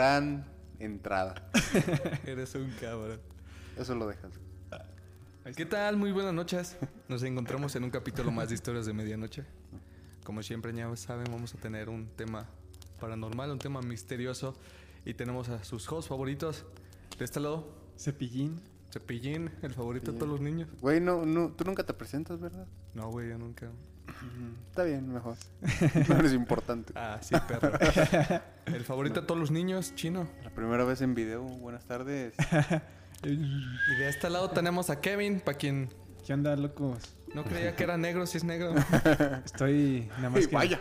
Gran entrada. Eres un cabrón. Eso lo dejas. ¿Qué tal? Muy buenas noches. Nos encontramos en un capítulo más de Historias de Medianoche. Como siempre ya saben, vamos a tener un tema paranormal, un tema misterioso. Y tenemos a sus hosts favoritos. De este lado, Cepillín. Cepillín, el favorito de todos los niños. Güey, no, no, tú nunca te presentas, ¿verdad? No, güey, yo nunca. Está bien, mejor. No eres importante. Ah, sí, perro. El favorito de todos los niños, chino. La primera vez en video, buenas tardes. Y de este lado tenemos a Kevin, para quien ¿Qué onda, locos? no creía que era negro, si es negro. Estoy nada más Y que... vaya,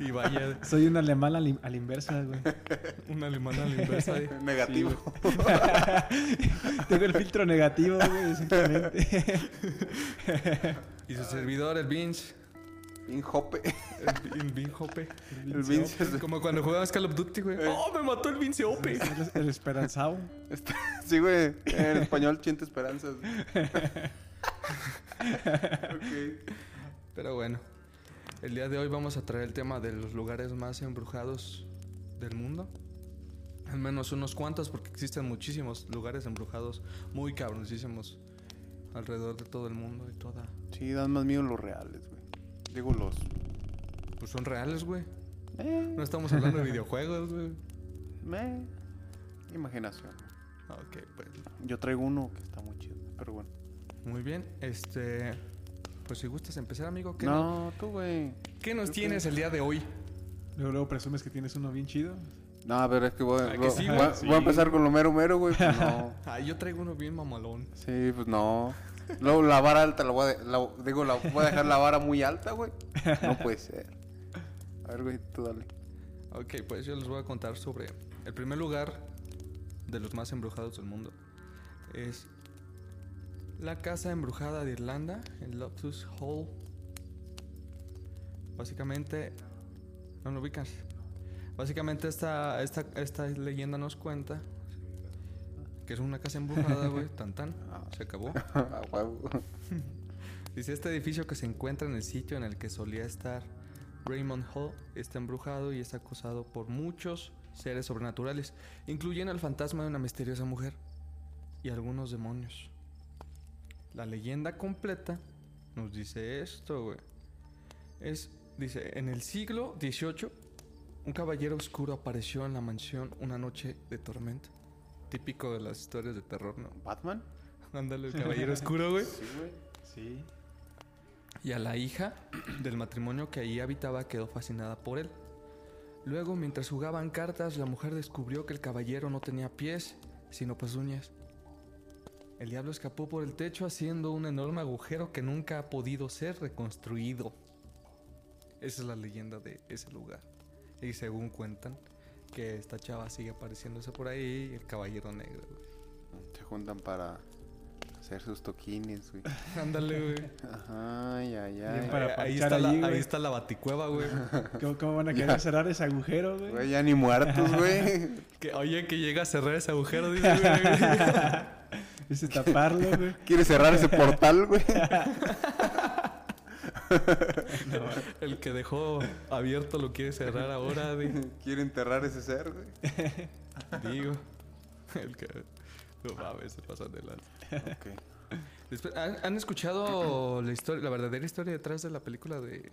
Y vaya, Soy un alemán a la, a la inversa, güey. un alemán a la inversa. negativo. Tengo el filtro negativo, güey, simplemente. Y su servidor, el Vince. Bien jope. El, el Vince Hope. El Vince Como cuando jugabas Call of Duty, güey. ¡Oh, me mató el Vince Ope! el, el esperanzado. Sí, güey. En español, Chente Esperanzas. ok. Pero bueno, el día de hoy vamos a traer el tema de los lugares más embrujados del mundo. Al menos unos cuantos, porque existen muchísimos lugares embrujados muy cabroncísimos alrededor de todo el mundo y toda. Sí, dan más miedo los reales, güey. Digo los. Pues son reales, güey. Eh, No estamos hablando de videojuegos, güey. eh, Imaginación. Ok, pues. Yo traigo uno que está muy chido, pero bueno. Muy bien, este. Pues si gustas empezar, amigo, ¿qué, No, tú, güey. ¿qué nos tienes el día de hoy? Luego, luego presumes que tienes uno bien chido. No, a ver, es que voy, Ah, que voy- sí, voy- a empezar con lo mero mero, güey. Pues no. Ah, yo traigo uno bien mamalón. Sí, pues no. Luego la vara alta la voy a, digo, la voy a dejar la vara muy alta, güey. No puede ser. A ver, güey, tú dale. Ok, pues yo les voy a contar sobre el primer lugar de los más embrujados del mundo. Es la casa embrujada de Irlanda, en Lotus Hall. Básicamente, no lo ubicas. Básicamente esta, esta, esta leyenda nos cuenta que es una casa embrujada, güey, tan tan, se acabó. Dice, este edificio que se encuentra en el sitio en el que solía estar Raymond Hall está embrujado y es acosado por muchos seres sobrenaturales, incluyendo el fantasma de una misteriosa mujer y algunos demonios. La leyenda completa nos dice esto, güey. Es, dice, en el siglo XVIII, un caballero oscuro apareció en la mansión una noche de tormenta. Típico de las historias de terror, ¿no? ¿Batman? Ándale, el caballero oscuro, güey. Sí, güey. Sí. Y a la hija del matrimonio que ahí habitaba quedó fascinada por él. Luego, mientras jugaban cartas, la mujer descubrió que el caballero no tenía pies, sino pezuñas. El diablo escapó por el techo haciendo un enorme agujero que nunca ha podido ser reconstruido. Esa es la leyenda de ese lugar. Y según cuentan, que esta chava sigue apareciéndose por ahí y el caballero negro, güey. Se juntan para hacer sus toquines, güey. Ándale, güey. Ajá, ay, ay, Bien ay. para ahí, está la, ahí güey. está la baticueva, güey. ¿Cómo, cómo van a querer cerrar ese agujero, güey? Güey, ya ni muertos, güey. Que, oye, que llega a cerrar ese agujero, dice, güey. Ese taparlo, güey. Quiere cerrar ese portal, güey. El que dejó abierto lo quiere cerrar ahora, Quiere enterrar ese ser, güey. digo. El que... No mames, se pasa adelante. Ok. Después, ¿han, han escuchado la historia, la verdadera historia detrás de la película de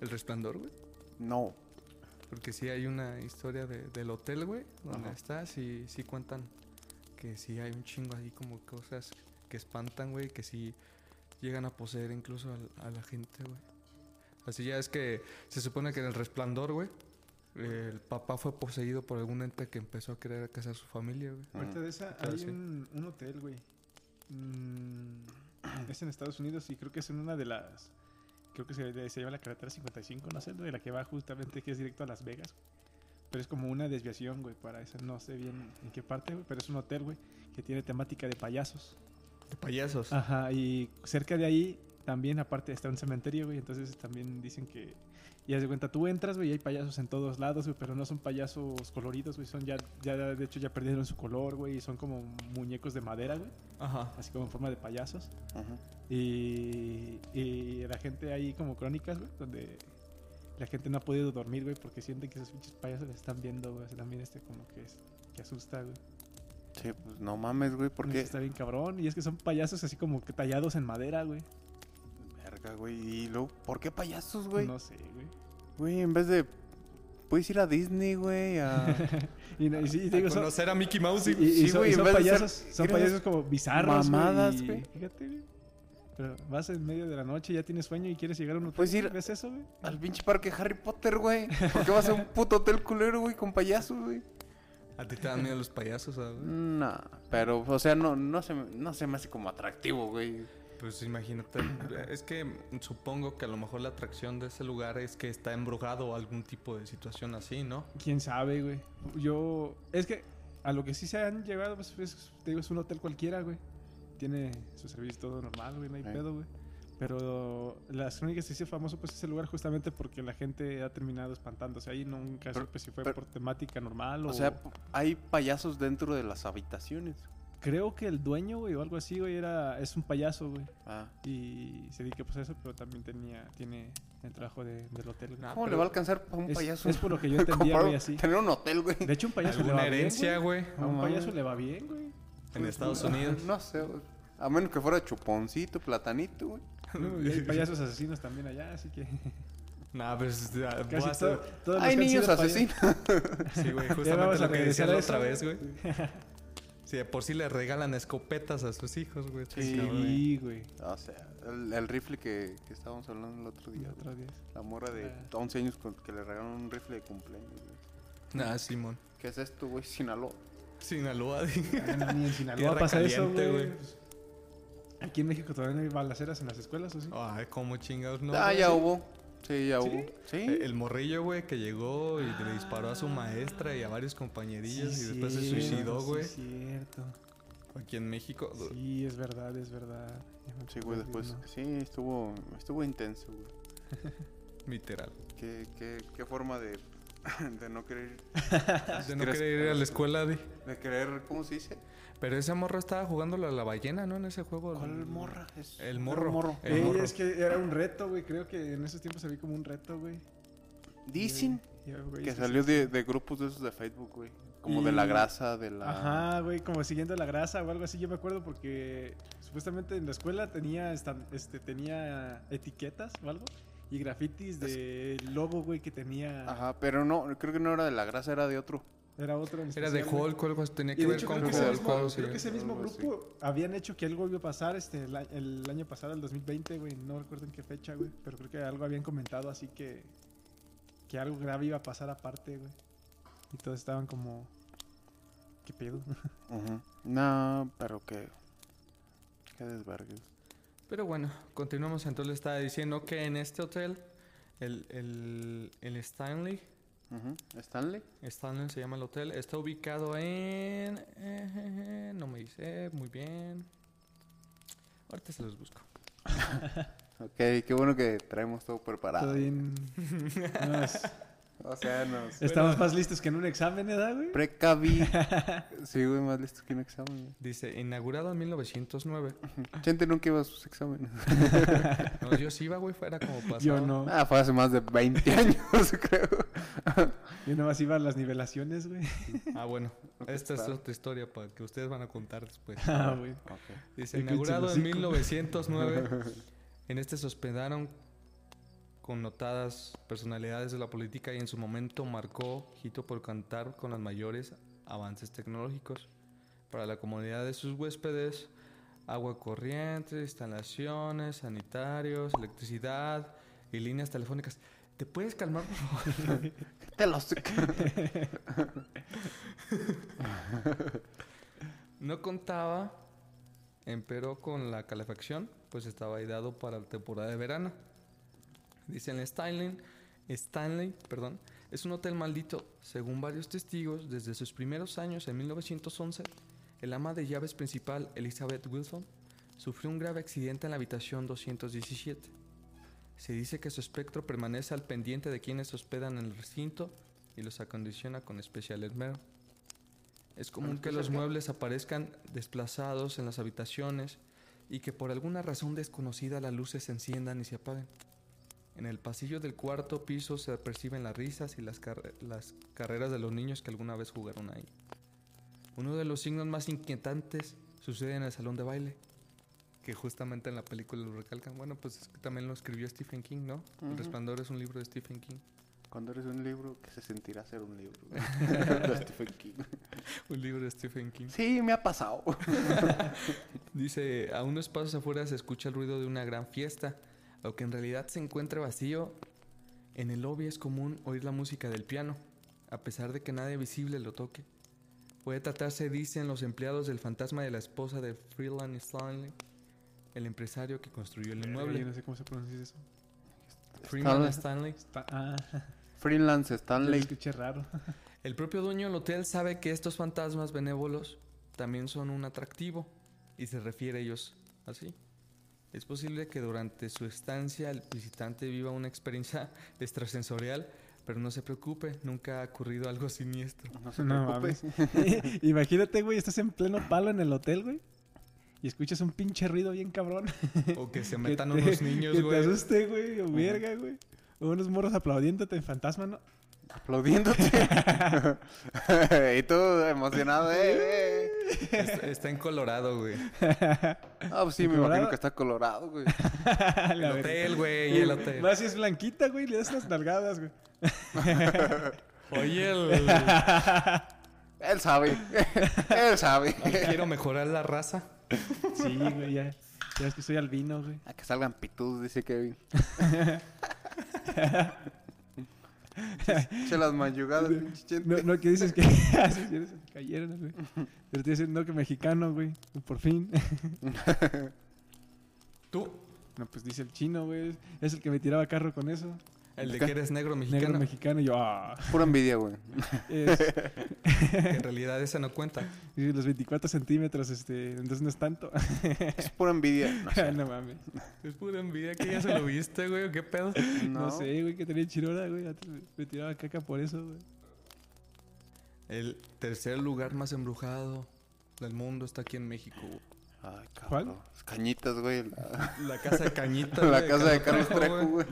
El Resplandor, güey? No. Porque sí hay una historia de- del hotel, güey, donde Ajá. estás y sí cuentan que sí hay un chingo ahí como cosas que espantan, güey, que sí llegan a poseer incluso al- a, la gente, güey. Así ya es que se supone que en el resplandor, güey, el papá fue poseído por algún ente que empezó a querer casar a su familia, güey. Ahorita de esa hay sí. un, un hotel, güey. Mm, es en Estados Unidos y creo que es en una de las... Creo que se, se llama la carretera 55, no sé, de la que va justamente, que es directo a Las Vegas. Pero es como una desviación, güey, para esa. No sé bien en qué parte, güey, pero es un hotel, güey, que tiene temática de payasos. De payasos. Ajá, y cerca de ahí también, aparte, está un cementerio, güey. Entonces también dicen que. Y haz de cuenta, tú entras, güey, y hay payasos en todos lados, güey, pero no son payasos coloridos, güey. Son ya, ya, de hecho, ya perdieron su color, güey. Y son como muñecos de madera, güey. Ajá. Así como en forma de payasos. Ujú. Y, y la gente hay como crónicas, güey, donde la gente no ha podido dormir, güey, porque sienten que esos pinches payasos les están viendo, güey. O sea, también este como que, es, que asusta, güey. Sí, pues no mames, güey, Porque. Está bien cabrón. Y es que son payasos así como que tallados en madera, güey. Verga, güey. Y luego, ¿por qué payasos, güey? No sé, güey. Güey, en vez de... Puedes ir a Disney, güey, a... Y, no- y sí, y te A digo, son, conocer a Mickey Mouse y, y... y- son, güey, y en vez de ser- payasos, son ¿quieres payasos como bizarros, mamadas, güey. Fíjate, güey. Pero vas en medio de la noche, ya tienes sueño y quieres llegar a un hotel. Puedes ir- ¿Ves eso, güey? al pinche parque Harry Potter, güey. ¿Por qué vas a un puto hotel culero, güey, con payasos, güey? ¿A ti te dan miedo los payasos, ah, güey? No, pero, o sea, no, no, se, me, no se me hace como atractivo, güey. Pues imagínate, es que supongo que a lo mejor la atracción de ese lugar es que está embrujado o algún tipo de situación así, ¿no? Quién sabe, güey. Yo. Es que a lo que sí se han llegado, pues, es, te digo, es un hotel cualquiera, güey. Tiene su servicio todo normal, güey, no hay pedo, güey. Pero las crónicas se hizo famoso, pues, ese lugar justamente porque la gente ha terminado espantándose ahí. Nunca Pero- supe si fue pero- por temática normal o. O sea, hay payasos dentro de las habitaciones. creo que el dueño, güey, o algo así, güey, era. Es un payaso, güey. Ah. Y se dedica pues a eso, pero también tenía, tiene el trabajo de- del hotel. ¿Cómo le va a alcanzar a un Es- payaso? es por lo que yo entendía, Comparado- güey, así. Tener un hotel, güey. De hecho, un payaso le ¿Alguna va herencia, bien, güey? A un payaso le va bien, güey. En Estados Unidos. No sé, güey. A menos que fuera chuponcito, platanito, güey. No, y hay payasos asesinos también allá, así que Nah, pues ya, voy casi a hacer- todo- Hay niños asesinos. Sí, güey, justamente lo que regresar decías a la eso, otra vez, güey. Sí, de por sí le regalan escopetas a sus hijos, güey. Sí, güey. O sea, el, el rifle que, que estábamos hablando el otro día. Y otro día. La morra de Ah. 11 años con, que le regalaron un rifle de cumpleaños, güey. Nah, Simón. ¿Qué es esto, güey? Sinaloa. Sinaloa, dije. Ah, no, ni en Sinaloa Tierra pasa eso, caliente, güey. güey. Aquí en México todavía no hay balaceras en las escuelas, ¿o sí? Ay, cómo chingados, ¿no? ah, güey? ya hubo. Sí, ya ¿Sí? hubo. Sí. Eh, El morrillo, güey, que llegó y le disparó a su maestra y a varios compañerillos y después se suicidó, sí, güey. cierto. Aquí en México. Sí, es verdad, es verdad. Sí, güey, después. no. Sí, estuvo, estuvo intenso, güey. Literal. ¿Qué, qué, qué forma de, de no querer. De no ¿Crees- querer ir a la escuela, di. De querer, ¿cómo se dice? Pero ese morro estaba jugando a la ballena, ¿no? En ese juego. ¿Cuál morra? Es El morro. El Ey, morro. es que era un reto, güey. Creo que en esos tiempos vi como un reto, güey. Dicen güey, que salió de, de grupos de esos de Facebook, güey. Como de la grasa, de la. Ajá, güey, como siguiendo la grasa o algo así. Yo me acuerdo porque supuestamente en la escuela tenía, estan- este, tenía etiquetas o algo y grafitis de logo, güey, que tenía. Ajá, pero no, creo que no era de la grasa, era de otro. Era otro. en Era de. Hulk o algo así. Tenía que ver hecho, con creo que, mismo, creo que ese mismo grupo habían hecho que algo iba a pasar este, el, año pasado, el 2020, güey. No recuerdo en qué fecha, güey. Pero creo que algo habían comentado así que. Que algo grave iba a pasar aparte, güey. Y todos estaban como. ¿Qué pedo? Ujú. No, pero que. Qué desvergues. Pero bueno, continuamos. Entonces le estaba diciendo que en este hotel, el, el, el Stanley, Ujú. ¿Stanley? Stanley se llama el hotel, está ubicado en... eh, no me dice, muy bien. Ahorita se los busco. Ok, qué bueno que traemos todo preparado. Todo bien. Nos- O sea, nos. estamos más listos que en un examen, ¿verdad, güey? Precaví. sí, güey, más listo que un examen. güey. Dice, inaugurado en 1909. Chente nunca iba a sus exámenes. No, yo sí iba, güey, fuera como pasado. Yo no. ah, fue hace más de 20 años, creo. Yo nomás iba a las nivelaciones, güey. Ah, bueno. Esta es otra historia para que ustedes van a contar después. Ah, güey. Dice, inaugurado en Quince el hocico. 1909, en este se hospedaron connotadas personalidades de la política y en su momento marcó hito por cantar con los mayores avances tecnológicos. para la comodidad de sus huéspedes, agua corriente, instalaciones, sanitarios, electricidad y líneas telefónicas. ¿Te puedes calmar, por favor? Te los... No contaba, empero con la calefacción, pues estaba ideado para la temporada de verano. Dicen Stanley, Stanley, perdón, es un hotel maldito. Según varios testigos, desde sus primeros años en 1911, el ama de llaves principal, Elizabeth Wilson, sufrió un grave accidente en la habitación 217. Se dice que su espectro permanece al pendiente de quienes hospedan en el recinto y los acondiciona con especial esmero. Es común que los muebles aparezcan desplazados en las habitaciones y que por alguna razón desconocida las luces se enciendan y se apaguen. En el pasillo del cuarto piso se perciben las risas y las, carre- las carreras de los niños que alguna vez jugaron ahí. Uno de los signos más inquietantes sucede en el salón de baile, que justamente en la película lo recalcan. Bueno, pues es que también lo escribió Stephen King, ¿no? El Resplandor es un libro de Stephen King. Cuando eres un libro, que se sentirá ser un libro? De Stephen King. Un libro de Stephen King. Sí, me ha pasado. Dice, a unos pasos afuera se escucha el ruido de una gran fiesta, aunque en realidad se encuentra vacío. En el lobby es común oír la música del piano, a pesar de que nadie visible lo toque. Puede tratarse, dicen los empleados, del fantasma de la esposa de Freeland Stanley, el empresario que construyó el inmueble. no sé cómo se pronuncia eso. Freeman Stanley. Ah, Freelance Stanley. escuché raro. El propio dueño del hotel sabe que estos fantasmas benévolos también son un atractivo y se refiere a ellos así. Es posible que durante su estancia el visitante viva una experiencia extrasensorial, pero no se preocupe, nunca ha ocurrido algo siniestro. No se No preocupe. mames. Imagínate, güey, estás en pleno palo en el hotel, güey. Y escuchas un pinche ruido bien cabrón. O que se Que metan te- unos niños, Que te güey. asuste, güey, o verga, güey. O unos morros aplaudiéndote en fantasma, ¿no? Aplaudiéndote. y tú emocionado, eh, eh. Está, está en Colorado, güey. Ah, pues sí, ¿En me imagino que está colorado, güey. El hotel, güey, el hotel. Más si es blanquita, güey, le das unas nalgadas, güey. Oye, el... Él sabe. Él sabe. quiero mejorar la raza. Sí, güey, ya. Ya es que soy albino, güey. A que salgan pitudos, dice Kevin. Che las mayugadas, pinche chente. No, no, que dices que se te cayeron, güey. Pero te dicen, no, que mexicano, güey. Por fin. Tú, No, pues dice el chino, güey. Es el que me tiraba carro con eso. El de que eres negro mexicano. Negro mexicano. Y yo, ah. Pura envidia, güey. Es, en realidad esa no cuenta. dice, los 24 centímetros, este. Entonces no es tanto. Es pura envidia. No, no mames. Es pura envidia que ya se lo viste, güey. ¿o ¿Qué pedo? No, sé, güey, que tenía chirona, güey. Me, tiraba caca por eso, güey. El tercer lugar más embrujado del mundo está aquí en México. güey. Ay, cabrón. ¿Cuál? Las Cañitas, güey. La, La casa de Cañita. la güey, casa de Carlos Trejo, güey.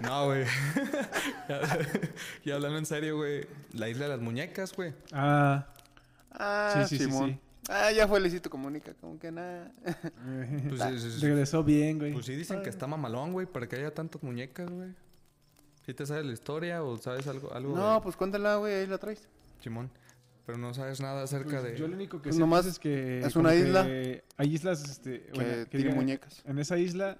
No, güey. ya, ya hablando en serio, güey. La isla de las muñecas, güey. Ah. Ah, Sí, sí, sí, Simón. sí. Ah, ya fue Luisito Comunica, como que nada. Pues, es- es- Regresó bien, güey. pues sí dicen que está mamalón, güey, para que haya tantas muñecas, güey. ¿Sí te sabes la historia o sabes algo? algo No, de- pues cuéntala, güey, ahí la traes. Simón. Pero no sabes nada acerca Pues de... Yo lo único que Pues sé nomás es que... es una que isla Hay islas, este... Que bueno, que tiene digan, muñecas. En esa isla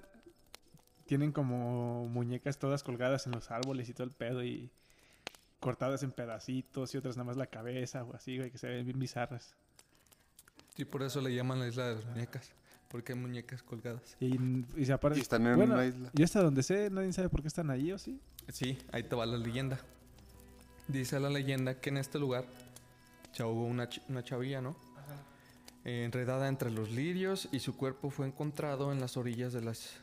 tienen como muñecas todas colgadas en los árboles y todo el pedo y cortadas en pedacitos y otras nada más la cabeza o así, güey, que se ven bien bizarras. Sí, por eso le llaman la isla de las muñecas. Porque hay muñecas colgadas. Y, y se aparecen... Y están en bueno, una isla. Yo hasta donde sé, nadie sabe por qué están allí o sí. Sí, ahí te va la leyenda. Dice la leyenda que en este lugar se ahogó una, ch- una chavilla, ¿no? Eh, enredada entre los lirios y su cuerpo fue encontrado en las orillas de las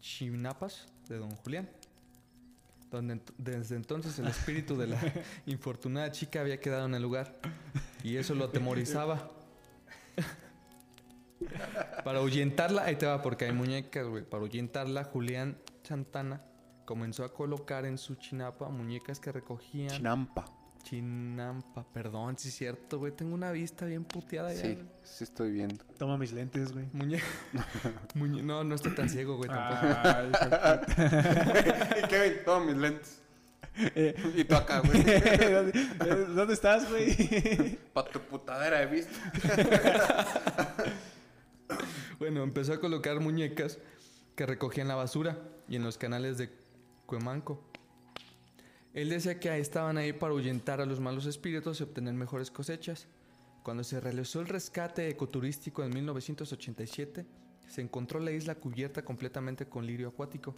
chinapas de Don Julián. Donde desde entonces el espíritu de la infortunada chica había quedado en el lugar y eso lo atemorizaba. Para ahuyentarla, ahí te va, porque hay muñecas, güey. Para ahuyentarla, Julián Santana comenzó a colocar en su chinapa muñecas que recogían. Chinampa. Chinampa, perdón, sí es cierto, güey. Tengo una vista bien puteada ya. Sí, güey. sí estoy viendo. Toma mis lentes, güey. Muñe... Muñe- No, no estoy tan ciego, güey, tampoco. De puta. Kevin, toma mis lentes. Eh, Y tú acá, güey. ¿Dónde, eh, ¿Dónde estás, güey? Pa' tu putadera he visto. Bueno, empezó a colocar muñecas que recogían la basura y en los canales de Cuemanco. Él decía que estaban ahí para ahuyentar a los malos espíritus y obtener mejores cosechas. Cuando se realizó el rescate ecoturístico en 1987, se encontró la isla cubierta completamente con lirio acuático.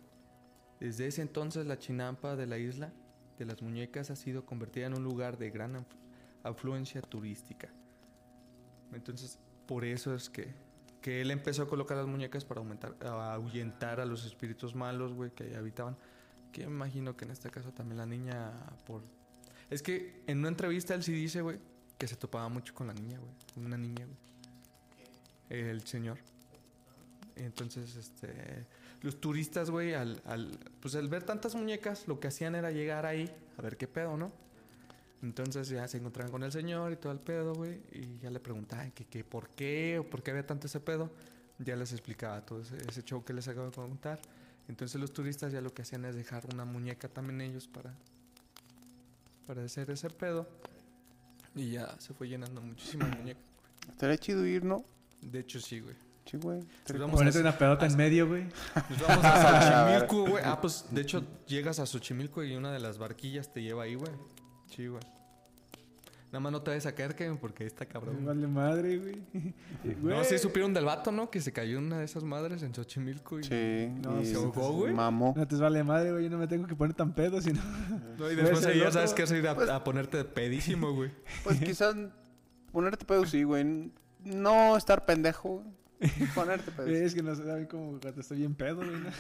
Desde ese entonces la chinampa de la isla de las muñecas ha sido convertida en un lugar de gran aflu- afluencia turística. Entonces, por eso es que, que él empezó a colocar las muñecas para aumentar, ahuyentar a los espíritus malos, güey, que ahí habitaban. Que imagino que en este caso también la niña por... Es que en una entrevista él sí dice, güey, que se topaba mucho con la niña, güey. Una niña, güey. El señor. Entonces, este... Los turistas, güey, al, al, pues al ver tantas muñecas, lo que hacían era llegar ahí a ver qué pedo, ¿no? Entonces ya se encontraban con el señor y todo el pedo, güey. Y ya le preguntaban que, que por qué o por qué había tanto ese pedo. Ya les explicaba todo ese, ese show que les acabo de contar. Entonces los turistas ya lo que hacían es dejar una muñeca también ellos para, para hacer ese pedo. Y ya se fue llenando muchísimas muñecas. Estaría chido ir, ¿no? De hecho, sí, güey. Sí, güey. A, una pedota en medio, güey. nos vamos a Xochimilco, güey. Ah, pues de hecho llegas a Xochimilco y una de las barquillas te lleva ahí, güey. Sí, güey. Nada más no te vayas a caer, Kevin, porque ahí está cabrón. Vale madre, güey. No, sí supieron del vato, ¿no? Que se cayó una de esas madres en Xochimilco y... Sí. No, y se ahogó, güey. Mamó. No te vale madre, güey. Yo no me tengo que poner tan pedo, sino. No, y después ya loco. sabes que vas a ir a, a ponerte pedísimo, güey. Pues quizás ponerte pedo sí, güey. No estar pendejo, güey. Ponerte pedo. Es que no se sabe como cuando estoy bien pedo, güey. ¿no?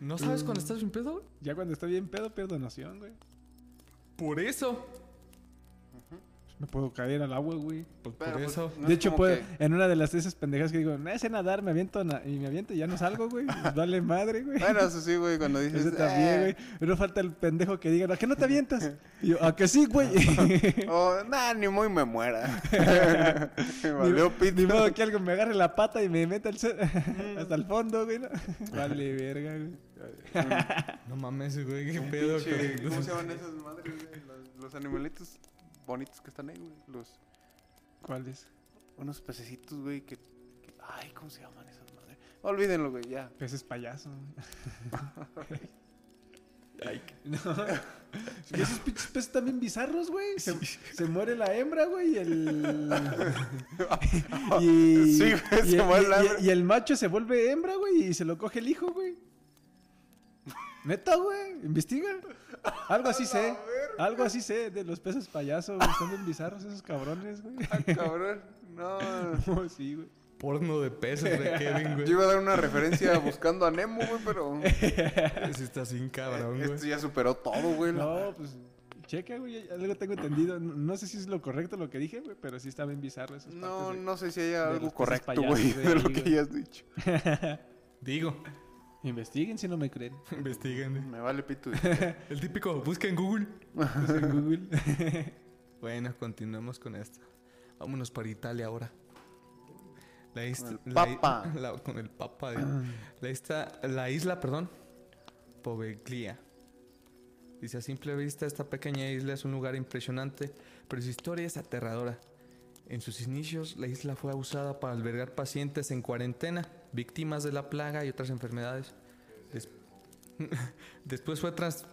¿No sabes cuando estás sin pedo, güey? Ya cuando estoy bien pedo, pierdo noción, güey. Por eso. Me puedo caer al agua, güey. Pues Pero, por pues, eso. no de es hecho, puedo, que- en una de las esas pendejas que digo, no sé nadar, me aviento na- y me aviento y ya no salgo, güey. Pues Vale madre, güey. Bueno, eso sí, güey, cuando dices. Eso también, eh, güey. Pero falta el pendejo que diga, ¿a qué no te avientas? Y yo, ¿a que sí, güey? Oh, nah, ni muy me muera. me valió Ni pito. modo que algo me agarre la pata y me meta ce- hasta el fondo, güey. ¿no? Vale, verga, güey. No mames, güey, qué pedo. Con- ¿Cómo se llaman esas madres, güey? Los, los animalitos bonitos que están ahí, güey. Los, ¿Cuáles? unos pececitos, güey, que, que- Ay, ¿cómo se llaman esas madres? Olvídenlo, güey, ya. Peces payaso. No. Y esos pinches peces también bizarros, güey. Se, se muere la hembra, güey, y el... y, Sí, güey, y- se y- muere la y- hembra. y el macho se vuelve hembra, güey, y se lo coge el hijo, güey. Neta, güey, investiga. Algo así sé. Algo así sé de los peces payasos, güey. Están bien bizarros esos cabrones, güey. Ah, cabrón. No. No, sí, güey. Porno de peces de Kevin, güey. Yo iba a dar una referencia buscando a Nemo, güey, pero. Sí está sin cabrón, Esto güey. ya superó todo, güey. No, pues checa, güey. Algo tengo entendido. No, no sé si es lo correcto lo que dije, güey, pero sí está bien bizarro esos No, partes de- no sé si hay de algo correcto, güey, güey, de lo que güey. hayas dicho. Digo, Investiguen si no me creen. investiguen. güey. Me vale pito. El típico, busca en Google. Pues en Google. Bueno, continuemos con esto. Vámonos para Italia ahora. La isla, Con el la i- papa. la- con el papa. digo. la, isla, la isla, perdón. Poveglia. Dice, a simple vista, esta pequeña isla es un lugar impresionante, pero su historia es aterradora. En sus inicios, la isla fue usada para albergar pacientes en cuarentena, víctimas de la plaga y otras enfermedades. Des- Después fue trans-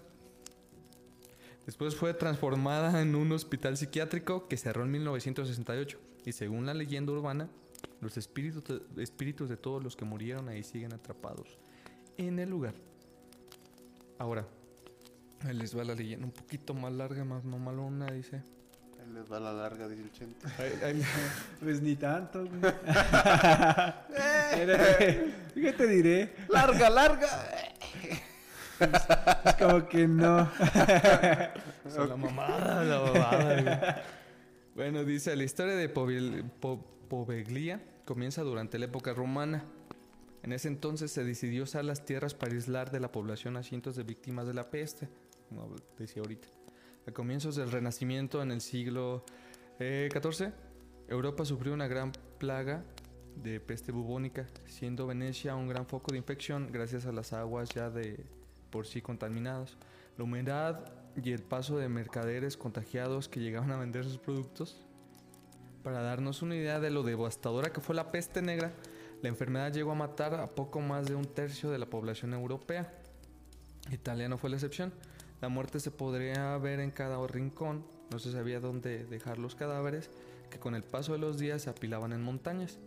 Después fue transformada en un hospital psiquiátrico que cerró en 1968. Y según la leyenda urbana, los espíritus de, espíritus de todos los que murieron ahí siguen atrapados en el lugar. Ahora, ahí les va la leyenda un poquito más larga, más mamalona, dice. Ahí les va la larga, dice el chente. Pues ni tanto, güey. Espérate, ¿Qué te diré? ¡Larga, larga! Es como que no. O sea, la mamada, la mamada, güey. Bueno, dice, la historia de Povil- Po- Poveglia comienza durante la época romana. En ese entonces se decidió usar las tierras para aislar de la población a cientos de víctimas de la peste, como decía ahorita. A comienzos del Renacimiento en el siglo eh, XIV, Europa sufrió una gran plaga de peste bubónica, siendo Venecia un gran foco de infección gracias a las aguas ya de por sí contaminadas. La humedad y el paso de mercaderes contagiados que llegaban a vender sus productos. Para darnos una idea de lo devastadora que fue la peste negra, la enfermedad llegó a matar a poco más de un tercio de la población europea. Italia no fue la excepción. La muerte se podría ver en cada rincón, no se sabía dónde dejar los cadáveres, que con el paso de los días se apilaban en montañas.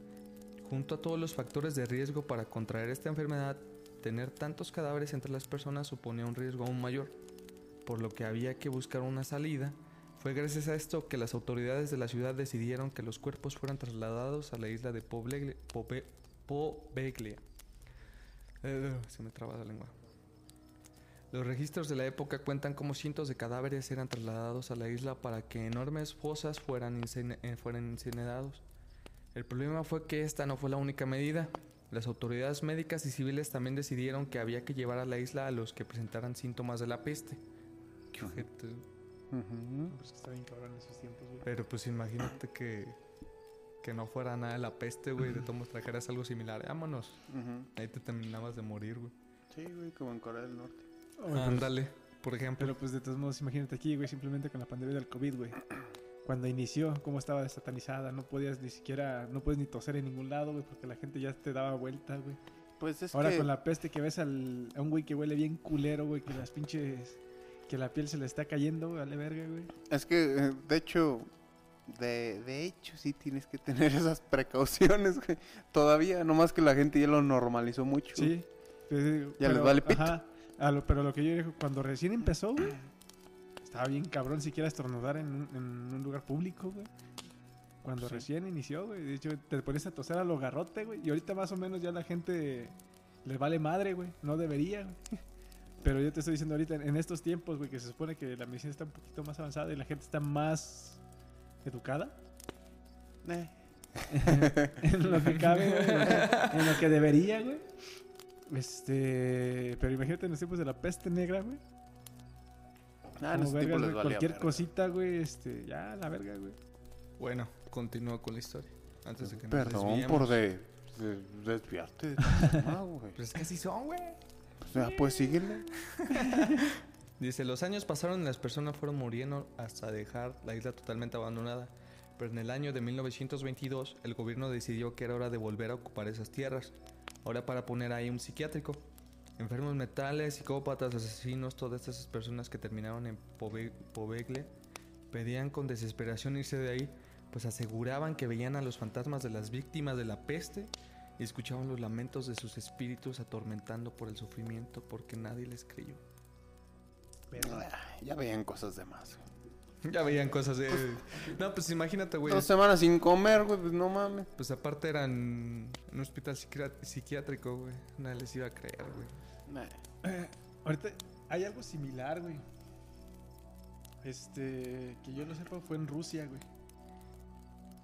Junto a todos los factores de riesgo para contraer esta enfermedad, tener tantos cadáveres entre las personas suponía un riesgo aún mayor, por lo que había que buscar una salida. Fue gracias a esto que las autoridades de la ciudad decidieron que los cuerpos fueran trasladados a la isla de Poblegle- Pobe- Poveglia. Eh, se me traba la lengua. Los registros de la época cuentan cómo cientos de cadáveres eran trasladados a la isla para que enormes fosas fueran, incine- eh, fueran incinerados. El problema fue que esta no fue la única medida. Las autoridades médicas y civiles también decidieron que había que llevar a la isla a los que presentaran síntomas de la peste. Qué ojete. Ujú. Pues que está bien cabrón en esos tiempos, güey. Pero pues imagínate que, que no fuera nada de la peste, güey, de todos trajeras algo similar. Vámonos. Ujú. Ahí te terminabas de morir, güey. Sí, güey, como en Corea del Norte. Pues, Ándale, por ejemplo. Pero pues de todos modos, imagínate aquí, güey, simplemente con la pandemia del COVID, güey. Cuando inició, cómo estaba desatanizada, no podías ni siquiera, no puedes ni toser en ningún lado, güey, porque la gente ya te daba vuelta, güey. Pues es Ahora que... con la peste que ves al, a un güey que huele bien culero, güey, que las pinches, que la piel se le está cayendo, güey, vale verga, güey. Es que, eh, de hecho, de, de hecho sí tienes que tener esas precauciones, güey. Todavía, nomás que la gente ya lo normalizó mucho. Sí. Pues, Ya les vale pito. Ajá. Lo- pero lo que yo digo, cuando recién empezó, güey, estaba bien cabrón siquiera estornudar en un, en un lugar público, güey. Cuando Sí. recién inició, güey. De hecho, te pones a toser a lo garrote, güey. Y ahorita más o menos ya la gente le vale madre, güey. No debería, güey. Pero yo te estoy diciendo ahorita, en estos tiempos, güey, que se supone que la medicina está un poquito más avanzada y la gente está más educada. Eh, en lo que cabe, güey, en lo que- en lo que debería, güey. Este, pero imagínate en los tiempos de la peste negra, güey. Ah, tiempo vergas, güey, cualquier verga. cosita, güey, este, ya la verga, güey. Bueno, continúa con la historia. Antes de que nos Perdón desviemos. por de, de- desviarte de tema, güey. Pero es que así son, güey. O sea, pues síguele. Dice, los años pasaron y las personas fueron muriendo hasta dejar la isla totalmente abandonada. Pero en el año de 1922 el gobierno decidió que era hora de volver a ocupar esas tierras. Ahora para poner ahí un psiquiátrico. Enfermos mentales, psicópatas, asesinos, todas estas personas que terminaron en Povegle pedían con desesperación irse de ahí, pues aseguraban que veían a los fantasmas de las víctimas de la peste y escuchaban los lamentos de sus espíritus atormentando por el sufrimiento porque nadie les creyó. Ah, Ya veían cosas de más. Ya veían cosas de... No, pues imagínate, güey. Dos semanas sin comer, güey, pues no mames. Pues aparte eran en un hospital psiquiátrico, güey. Nadie les iba a creer, güey. Nah. Eh, ahorita hay algo similar, güey. Este, que yo lo sepa, fue en Rusia, güey.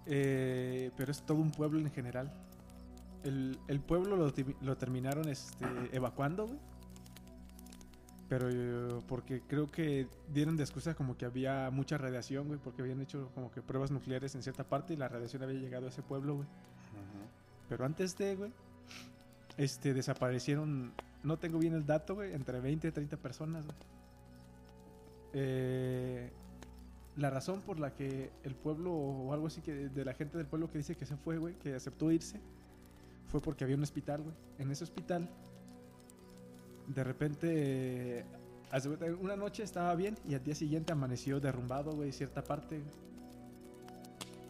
Eh, pero es todo un pueblo en general. El, el pueblo lo, lo terminaron este, evacuando, güey. Pero eh, porque creo que dieron de excusa como que había mucha radiación, güey, porque habían hecho como que pruebas nucleares en cierta parte y la radiación había llegado a ese pueblo, güey. Pero antes de, güey, este, desaparecieron, no tengo bien el dato, güey, entre 20 y 30 personas, güey. Eh, la razón por la que el pueblo o algo así que de la gente del pueblo que dice que se fue, güey, que aceptó irse, fue porque había un hospital, güey. En ese hospital, de repente, una noche estaba bien y al día siguiente amaneció derrumbado, güey, cierta parte.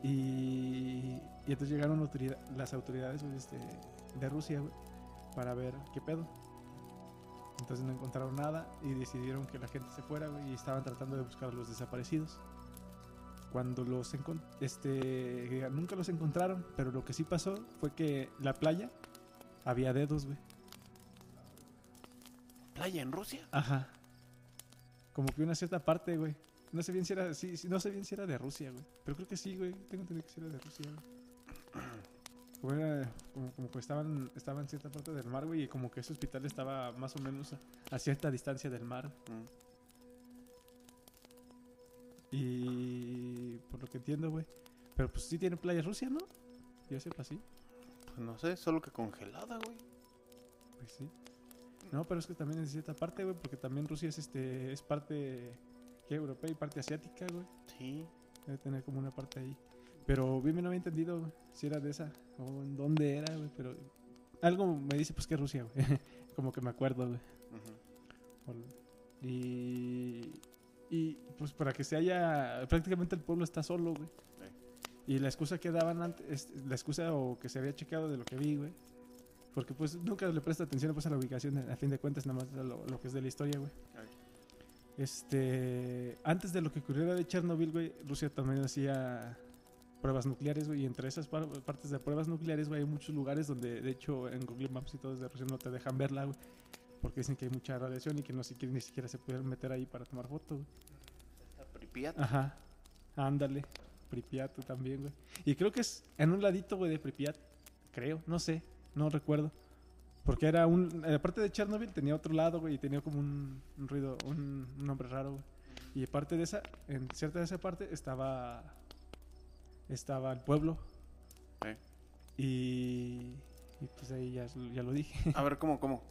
Y, entonces llegaron las autoridades este, de Rusia, para ver qué pedo. Entonces no encontraron nada y decidieron que la gente se fuera, güey, y estaban tratando de buscar a los desaparecidos. Cuando los este nunca los encontraron, pero lo que sí pasó fue que la playa había dedos, güey. ¿Playa en Rusia? Ajá. Como que una cierta parte, güey. No sé bien si era, sí, sí, no sé bien si era de Rusia, güey. Pero creo que sí, güey. Tengo entendido que sí era de Rusia, güey. Como, era- como, como que estaban, estaban en cierta parte del mar, güey, y como que ese hospital estaba más o menos a, a cierta distancia del mar. Mm. Y por lo que entiendo, güey. Pero pues sí tiene playa Rusia, ¿no? Yo sepa, sí. Pues no sé, solo que congelada, güey. Pues sí. No, pero es que también es cierta parte, güey, porque también Rusia es este es parte ¿qué? europea y parte asiática, güey. Sí. Debe tener como una parte ahí. Pero bien me no había entendido si era de esa o en dónde era, güey, pero algo me dice pues que es Rusia, güey. como que me acuerdo, güey. Por- Y, y pues para que se haya, prácticamente el pueblo está solo, güey. Y la excusa que daban antes, es- la excusa o que se había checado de lo que vi, güey. Porque pues nunca le presta atención pues, a la ubicación, a fin de cuentas, nada más lo, lo que es de la historia, güey. Este, antes de lo que ocurriera de Chernobyl, güey, Rusia también hacía pruebas nucleares, güey, y entre esas par- partes de pruebas nucleares, güey, hay muchos lugares donde, de hecho, en Google Maps y todo de Rusia no te dejan verla, güey, porque dicen que hay mucha radiación y que no siquiera, ni siquiera se pueden meter ahí para tomar fotos, güey. La Pripyat. Ajá, ándale, Pripyat también, güey. Y creo que es en un ladito, güey, de Pripyat, creo, no sé, no recuerdo. Porque era un, aparte de Chernobyl tenía otro lado, güey, y tenía como un, un ruido, un, un nombre raro, güey. Y aparte de esa, en cierta de esa parte estaba, estaba el pueblo. Eh. Y, y pues ahí ya, ya lo dije. A ver, ¿cómo, cómo?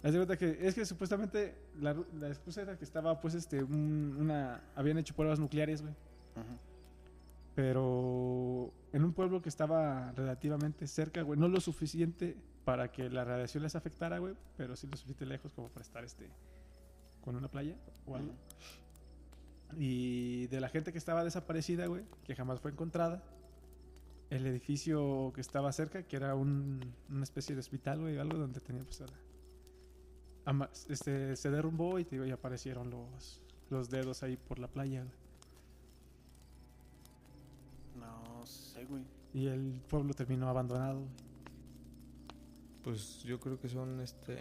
Cuenta que es que supuestamente la, la excusa era que estaba pues este un- una habían hecho pruebas nucleares, güey, Ujú. pero un pueblo que estaba relativamente cerca, güey, no lo suficiente para que la radiación les afectara, güey, pero sí lo suficiente lejos como para estar este con una playa o algo. Y de la gente que estaba desaparecida, güey, que jamás fue encontrada, el edificio que estaba cerca, que era un- una especie de hospital, güey, algo donde tenía pues a este, se derrumbó y, te digo, y aparecieron los, los dedos ahí por la playa, güey. Güey. Y el pueblo terminó abandonado, güey. Pues yo creo que son este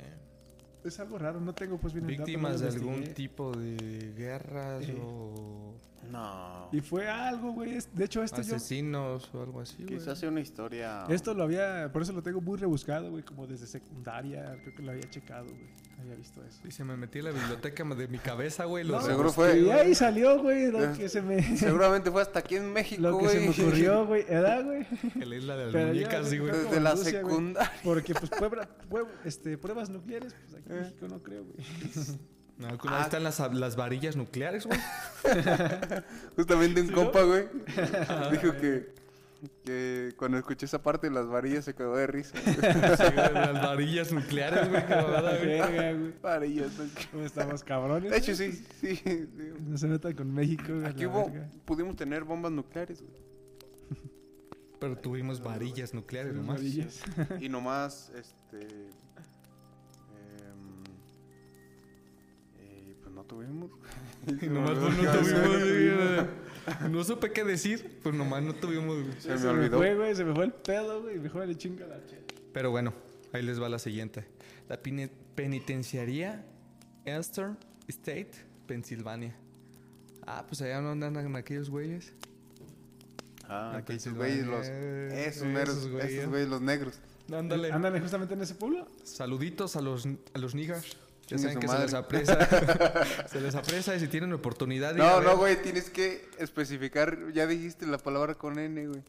Es algo raro, no tengo pues bien el dato, no víctimas de algún tipo de guerras Eh. o No. Y fue algo, güey. De hecho, esto yo... asesinos o algo así, güey. Quizás sea una historia. Esto lo había... Por eso lo tengo muy rebuscado, güey. Como desde secundaria. Creo que lo había checado, güey. Había visto eso. Y se me metí en la biblioteca de mi cabeza, güey. No, seguro rebusqué, fue- Y ahí salió, güey, lo que se me... Seguramente fue hasta aquí en México, Lo que güey. se me ocurrió, güey. Era, güey. En la isla de las Pero ya, muñecas, sí, güey. Desde la secundaria. Porque, pues, prueba- prueba- este, pruebas nucleares, pues aquí en Eh. México no creo, güey. No, ahí Ah. están las, las varillas nucleares, güey. Justamente un compa, güey. Dijo que, que cuando escuché esa parte, las varillas se cagó de risa. Sí, güey, las varillas nucleares, güey. güey. Verga, güey. varillas. ¿no? ¿Cómo estamos cabrones? De hecho, sí, sí. sí. No se metan con México, güey. Aquí hubo, pudimos tener bombas nucleares, güey. Pero tuvimos varillas nucleares nomás. Y nomás, este. Tuvimos. Y nomás pues, no tuvimos, güey. No supe qué decir, pues nomás no tuvimos, güey. Se me Se me olvidó. fue, güey. Se me fue el pedo, güey. Mejor le chinga la chela. Pero bueno, ahí les va la siguiente. La penitenciaría Elster State, Pensilvania. Ah, pues allá no andan aquellos güeyes. Ah, esos güeyes, los. Esos, esos meros, güeyes. esos güeyes, los negros. Ándale. Ándale justamente en ese pueblo. Saluditos a los, a los niggas. Ya saben que se les aprecia. se les aprecia y si tienen oportunidad. No, no, güey, tienes que especificar. Ya dijiste la palabra con N, güey.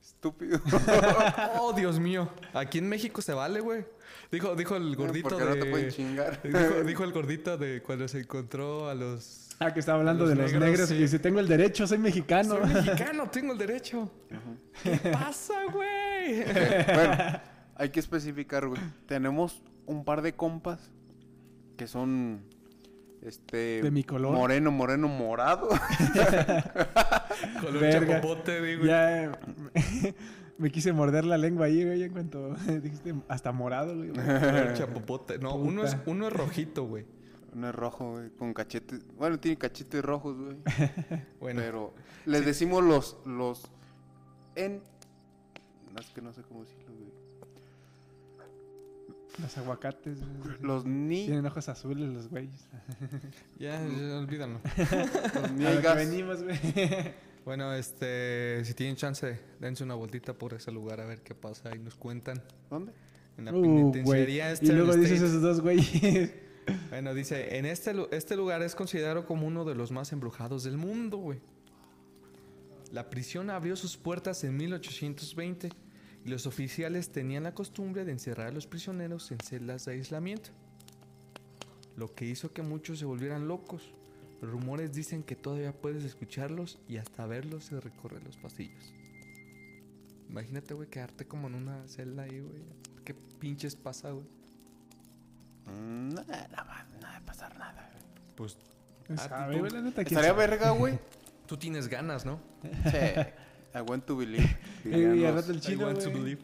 Estúpido. Oh, Dios mío. Aquí en México se vale, güey. Dijo, dijo el gordito de... no te pueden chingar. Dijo, dijo el gordito de cuando se encontró a los... Ah, que estaba hablando Los de los negros, negros. sí. Y dice, tengo el derecho, soy mexicano. Soy mexicano, tengo el derecho. ¿Qué pasa, güey? bueno, hay que especificar, güey. Tenemos un par de compas que son. Este. De mi color. Moreno, moreno, morado. Color Verga. chapopote, güey. Ya me quise morder la lengua ahí, güey, en cuanto dijiste hasta morado, güey. Color chapopote. No, uno es, uno es rojito, güey. Uno es rojo, güey. Con cachetes. Bueno, tiene cachetes rojos, güey. Bueno, Pero les decimos los. Los. En. No, es que no sé cómo güey. Los aguacates, güey. Los ni. Tienen ojos azules los güeyes. ya, ya, olvídalo. Los niegas. venimos, güey. Bueno, este, si tienen chance, dense una vueltita por ese lugar a ver qué pasa y nos cuentan. ¿Dónde? En la Uh, penitenciaría Y luego dices esos dos güeyes. Bueno, dice, en este, este lugar es considerado como uno de los más embrujados del mundo, güey. La prisión abrió sus puertas en 1820 y los oficiales tenían la costumbre de encerrar a los prisioneros en celdas de aislamiento. lo que hizo que muchos se volvieran locos. Los rumores dicen que todavía puedes escucharlos y hasta verlos se recorren los pasillos. Imagínate, güey, quedarte como en una celda ahí, güey. ¿Qué pinches pasa, güey? Mm, Nada, nada, nada de pasar nada, güey. Pues ¿Quién Ah, sabe, tú- güey? La neta, ¿quién Estaría sabe? verga, güey. tú tienes ganas, ¿no? Sí. I want to believe. Y al rato el I chino, want to güey. believe.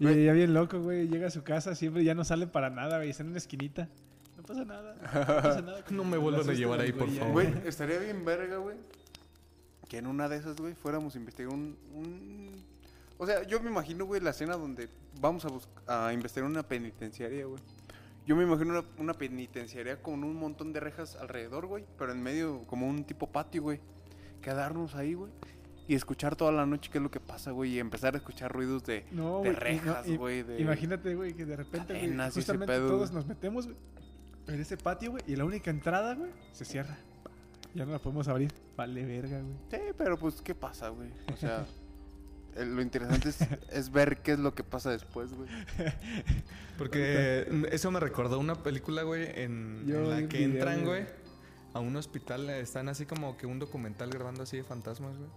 Y ya bien loco, güey. Llega a su casa, siempre ya no sale para nada, güey. Está en una esquinita. No pasa nada. No pasa nada. No me vuelvan a llevar ahí, por favor. Güey, estaría bien verga, güey. Que en una de esas, güey, fuéramos a investigar un, un- O sea, yo me imagino, güey, la escena donde vamos a, bus- a investigar una penitenciaria, güey. Yo me imagino una, una penitenciaria con un montón de rejas alrededor, güey. Pero en medio, como un tipo patio, güey. Quedarnos ahí, güey. Y escuchar toda la noche qué es lo que pasa, güey. Y empezar a escuchar ruidos de, No, rejas, no, güey. de- Imagínate, güey, que de repente, cadenas y ese justamente pedo, todos nos metemos, güey, en ese patio, güey, y la única entrada, güey, se cierra. Ya no la podemos abrir. Vale, verga, güey. Sí, pero pues, ¿qué pasa, güey? O sea, lo interesante es, es ver qué es lo que pasa después, güey. Porque eso me recordó una película, güey, en, Yo en vi la que video, entran, güey. a un hospital. Están así como que un documental grabando así de fantasmas, güey.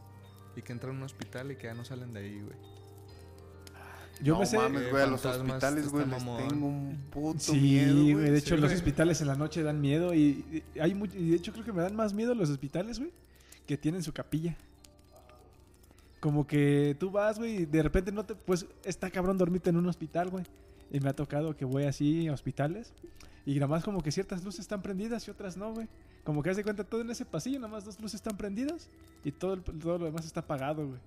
Y que entran a un hospital y que ya no salen de ahí, güey. Yo no me sé. mames, güey, a los hospitales, güey, les tengo un puto Sí, miedo, güey. De hecho, Sí, los güey. hospitales en la noche dan miedo. Y, y hay much- y de hecho, creo que me dan más miedo los hospitales, güey, que tienen su capilla. Como que tú vas, güey, y de repente no te. Pues está cabrón dormirte en un hospital, güey. Y me ha tocado que voy así a hospitales. Y nada más como que ciertas luces están prendidas y otras no, güey. Como que haz de cuenta todo en ese pasillo, nada más dos luces están prendidas y todo, el- todo lo demás está apagado, güey.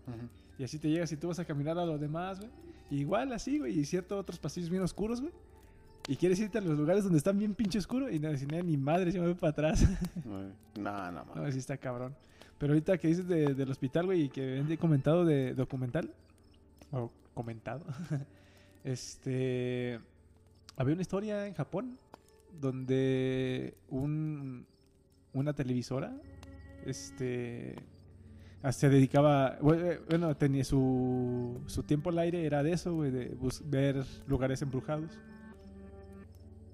Y así te llegas y tú vas a caminar a lo demás, güey. Igual así, güey. Y ciertos otros pasillos bien oscuros, güey. Y quieres irte a los lugares donde están bien pinche oscuro y no, no, ni madre, yo me voy para atrás. No, no, no, mames. así está cabrón. Pero ahorita que dices de- del hospital, güey, y que he comentado de documental, o comentado, este. Había una historia en Japón donde un, una televisora, este. Se dedicaba, bue- bueno, tenía su, su tiempo al aire, era de eso, güey, de bus- ver lugares embrujados.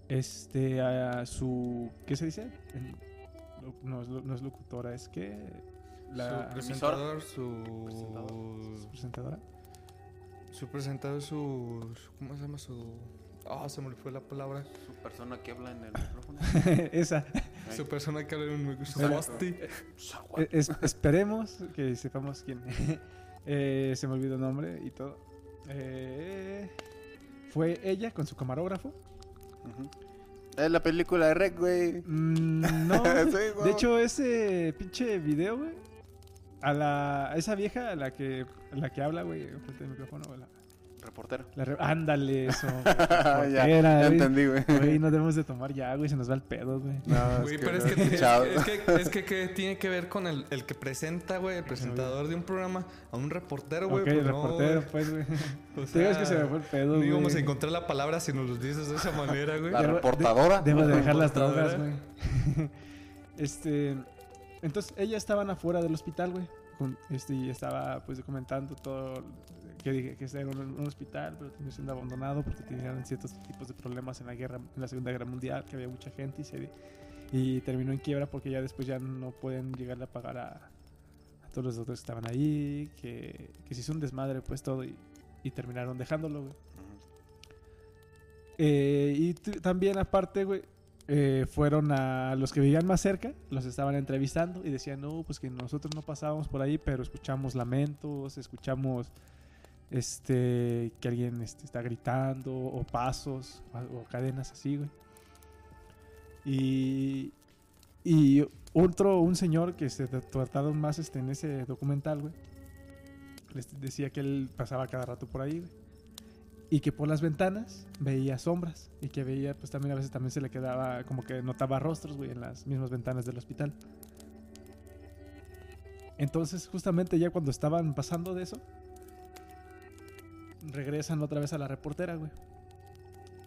Este, a su, ¿qué se dice? No, es lo- no es locutora, es que la su presentador, su... ¿su presentadora. Su presentador, su... su- ¿Cómo se llama su...? Ah, se me fue la palabra. Su persona que habla en el micrófono. Esa. Su persona que habla en un... E- es- esperemos que sepamos quién. Eh, se me olvidó el nombre y todo. Eh, fue ella con su camarógrafo. Es la película de Rec, güey. Mm, no. Sí, de hecho, ese pinche video, güey. A la a esa vieja a la que a la que habla, güey, enfrente del micrófono, la, Reportero. la re- ándale eso. ya, Era, ya entendí, güey. Güey, no debemos de tomar ya, güey, se nos va el pedo, güey. No, Güey, es pero es no que, he es, que, es que, ¿qué tiene que ver con el, el que presenta, güey, el presentador de un programa, a un reportero, güey. ok, pues el no, reportero, güey. pues, güey. O digo, es que sea, se me fue el pedo, No íbamos a güey. encontrar la palabra si nos lo dices de esa manera, güey. La reportadora. de- debo de dejar las drogas, güey. este. Entonces, ellas estaban afuera del hospital, güey. con- Este, y estaba, pues, comentando todo. Que dije que era un, un hospital, pero terminó siendo abandonado porque tenían ciertos tipos de problemas en la guerra, en la Segunda Guerra Mundial, que había mucha gente y se. Y terminó en quiebra porque ya después ya no pueden llegarle a pagar a, a todos los doctores que estaban ahí. Que, que se hizo un desmadre, pues, todo. Y, y terminaron dejándolo, güey. Eh, y también aparte, güey, eh, fueron a los que vivían más cerca, los estaban entrevistando y decían, no, pues que nosotros no pasábamos por ahí, pero escuchamos lamentos, escuchamos este que alguien este, está gritando, o pasos, o, cadenas así, güey. Y, y otro, un señor que se tra- trataron más este, en ese documental, güey, les decía que él pasaba cada rato por ahí, güey y que por las ventanas veía sombras y que veía pues también a veces también se le quedaba como que notaba rostros güey en las mismas ventanas del hospital entonces justamente ya cuando estaban pasando de eso regresan otra vez a la reportera güey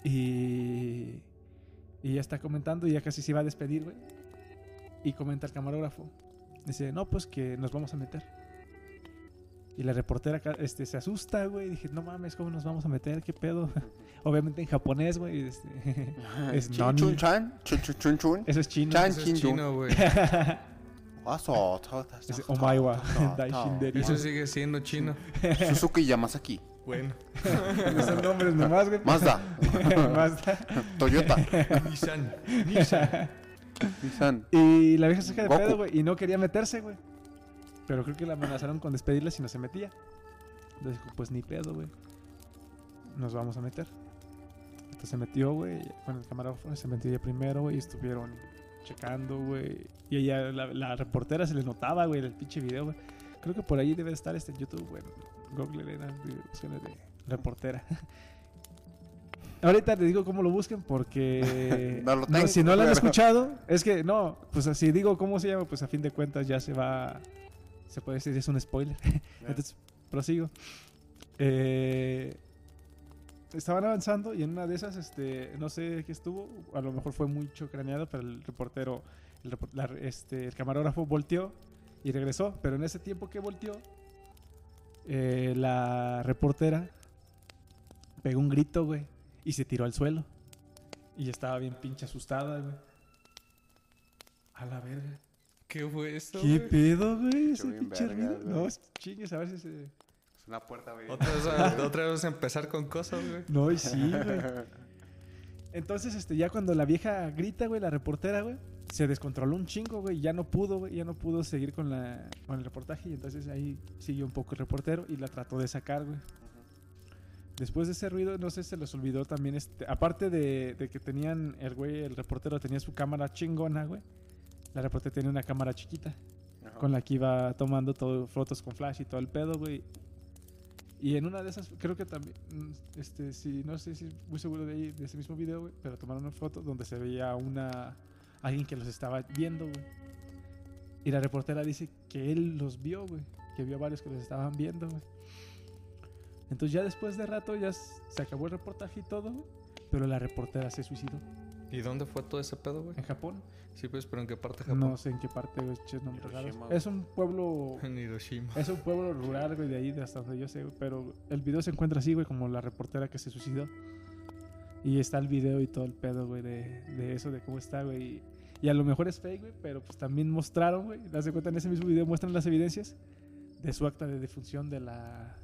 y y ya está comentando y ya casi se iba a despedir güey y comenta el camarógrafo dice no pues que nos vamos a meter Y la reportera este, se asusta, güey. Dije, no mames, ¿cómo nos vamos a meter? ¿Qué pedo? Obviamente en japonés, güey. Este, es Chin, nani. chun, chan, chun, chun, chun, chun. Eso es chino. Chan, Eso es chin, chun. chino, güey. Eso sigue siendo chino. Suzuki Yamasaki. Bueno. Son nombres nomás, güey. Mazda. Mazda. Toyota. Nissan. Nissan. Y la vieja se de Goku. pedo, güey. Y no quería meterse, güey. Pero creo que la amenazaron con despedirla si no se metía. Entonces dijo, pues ni pedo, güey. Nos vamos a meter. Entonces se metió, güey. Bueno, el camarógrafo se metió ella primero, güey. Y estuvieron checando, güey. Y ella, la, la reportera se le notaba, güey, en el pinche video, güey. Creo que por ahí debe estar este YouTube, güey. Google Elena, de, reportera. Ahorita te digo cómo lo busquen porque No lo no, tengo, si no lo han pero- escuchado, es que no, pues así digo cómo se llama, pues a fin de cuentas ya se va, se puede decir, es un spoiler. Entonces, prosigo. Eh, estaban avanzando y en una de esas, este, no sé qué estuvo, a lo mejor fue mucho craneado, pero el reportero, el, la- este, el camarógrafo volteó y regresó, pero en ese tiempo que volteó, eh, la reportera pegó un grito, güey, y se tiró al suelo. Y estaba bien pinche asustada, güey. A la verga. ¿Qué fue eso? ¿Qué güey? pedo, güey? Ese pinche ruido. No, chingues, a ver si se... Es una puerta, güey. Otra vez, otra vez empezar con cosas, güey. No, y sí, güey. Entonces, este, ya cuando la vieja grita, güey, la reportera, güey, se descontroló un chingo, güey. Ya no pudo, güey. Ya no pudo seguir con, la, con el reportaje. Y entonces ahí siguió un poco el reportero y la trató de sacar, güey. Después de ese ruido, no sé, se les olvidó también, este, aparte de, de que tenían, el güey, el reportero tenía su cámara chingona, güey. La reportera tenía una cámara chiquita con la que iba tomando todo, fotos con flash y todo el pedo, güey. Y en una de esas, creo que también, mm, este, sí, no sé si muy seguro de ahí, de ese mismo video, güey, pero tomaron una foto donde se veía una, alguien que los estaba viendo, güey. Y la reportera dice que él los vio, güey, que vio a varios que los estaban viendo, güey. Entonces ya después de rato ya se acabó el reportaje y todo, güey, pero la reportera se suicidó ¿Y dónde fue todo ese pedo, güey? en Japón. Sí, pues, pero ¿en qué parte de Japón? No sé en qué parte, güey, ches nombres raros. Hiroshima, güey. Es un pueblo En Hiroshima. Es un pueblo rural, güey, de ahí, de hasta donde yo sé, güey, Pero el video se encuentra así, güey, como la reportera que se suicidó. Y está el video y todo el pedo, güey, de, de eso, de cómo está, güey. Y, a lo mejor es fake, güey, pero pues también mostraron, güey. Das de cuenta en ese mismo video muestran las evidencias de su acta de defunción de la.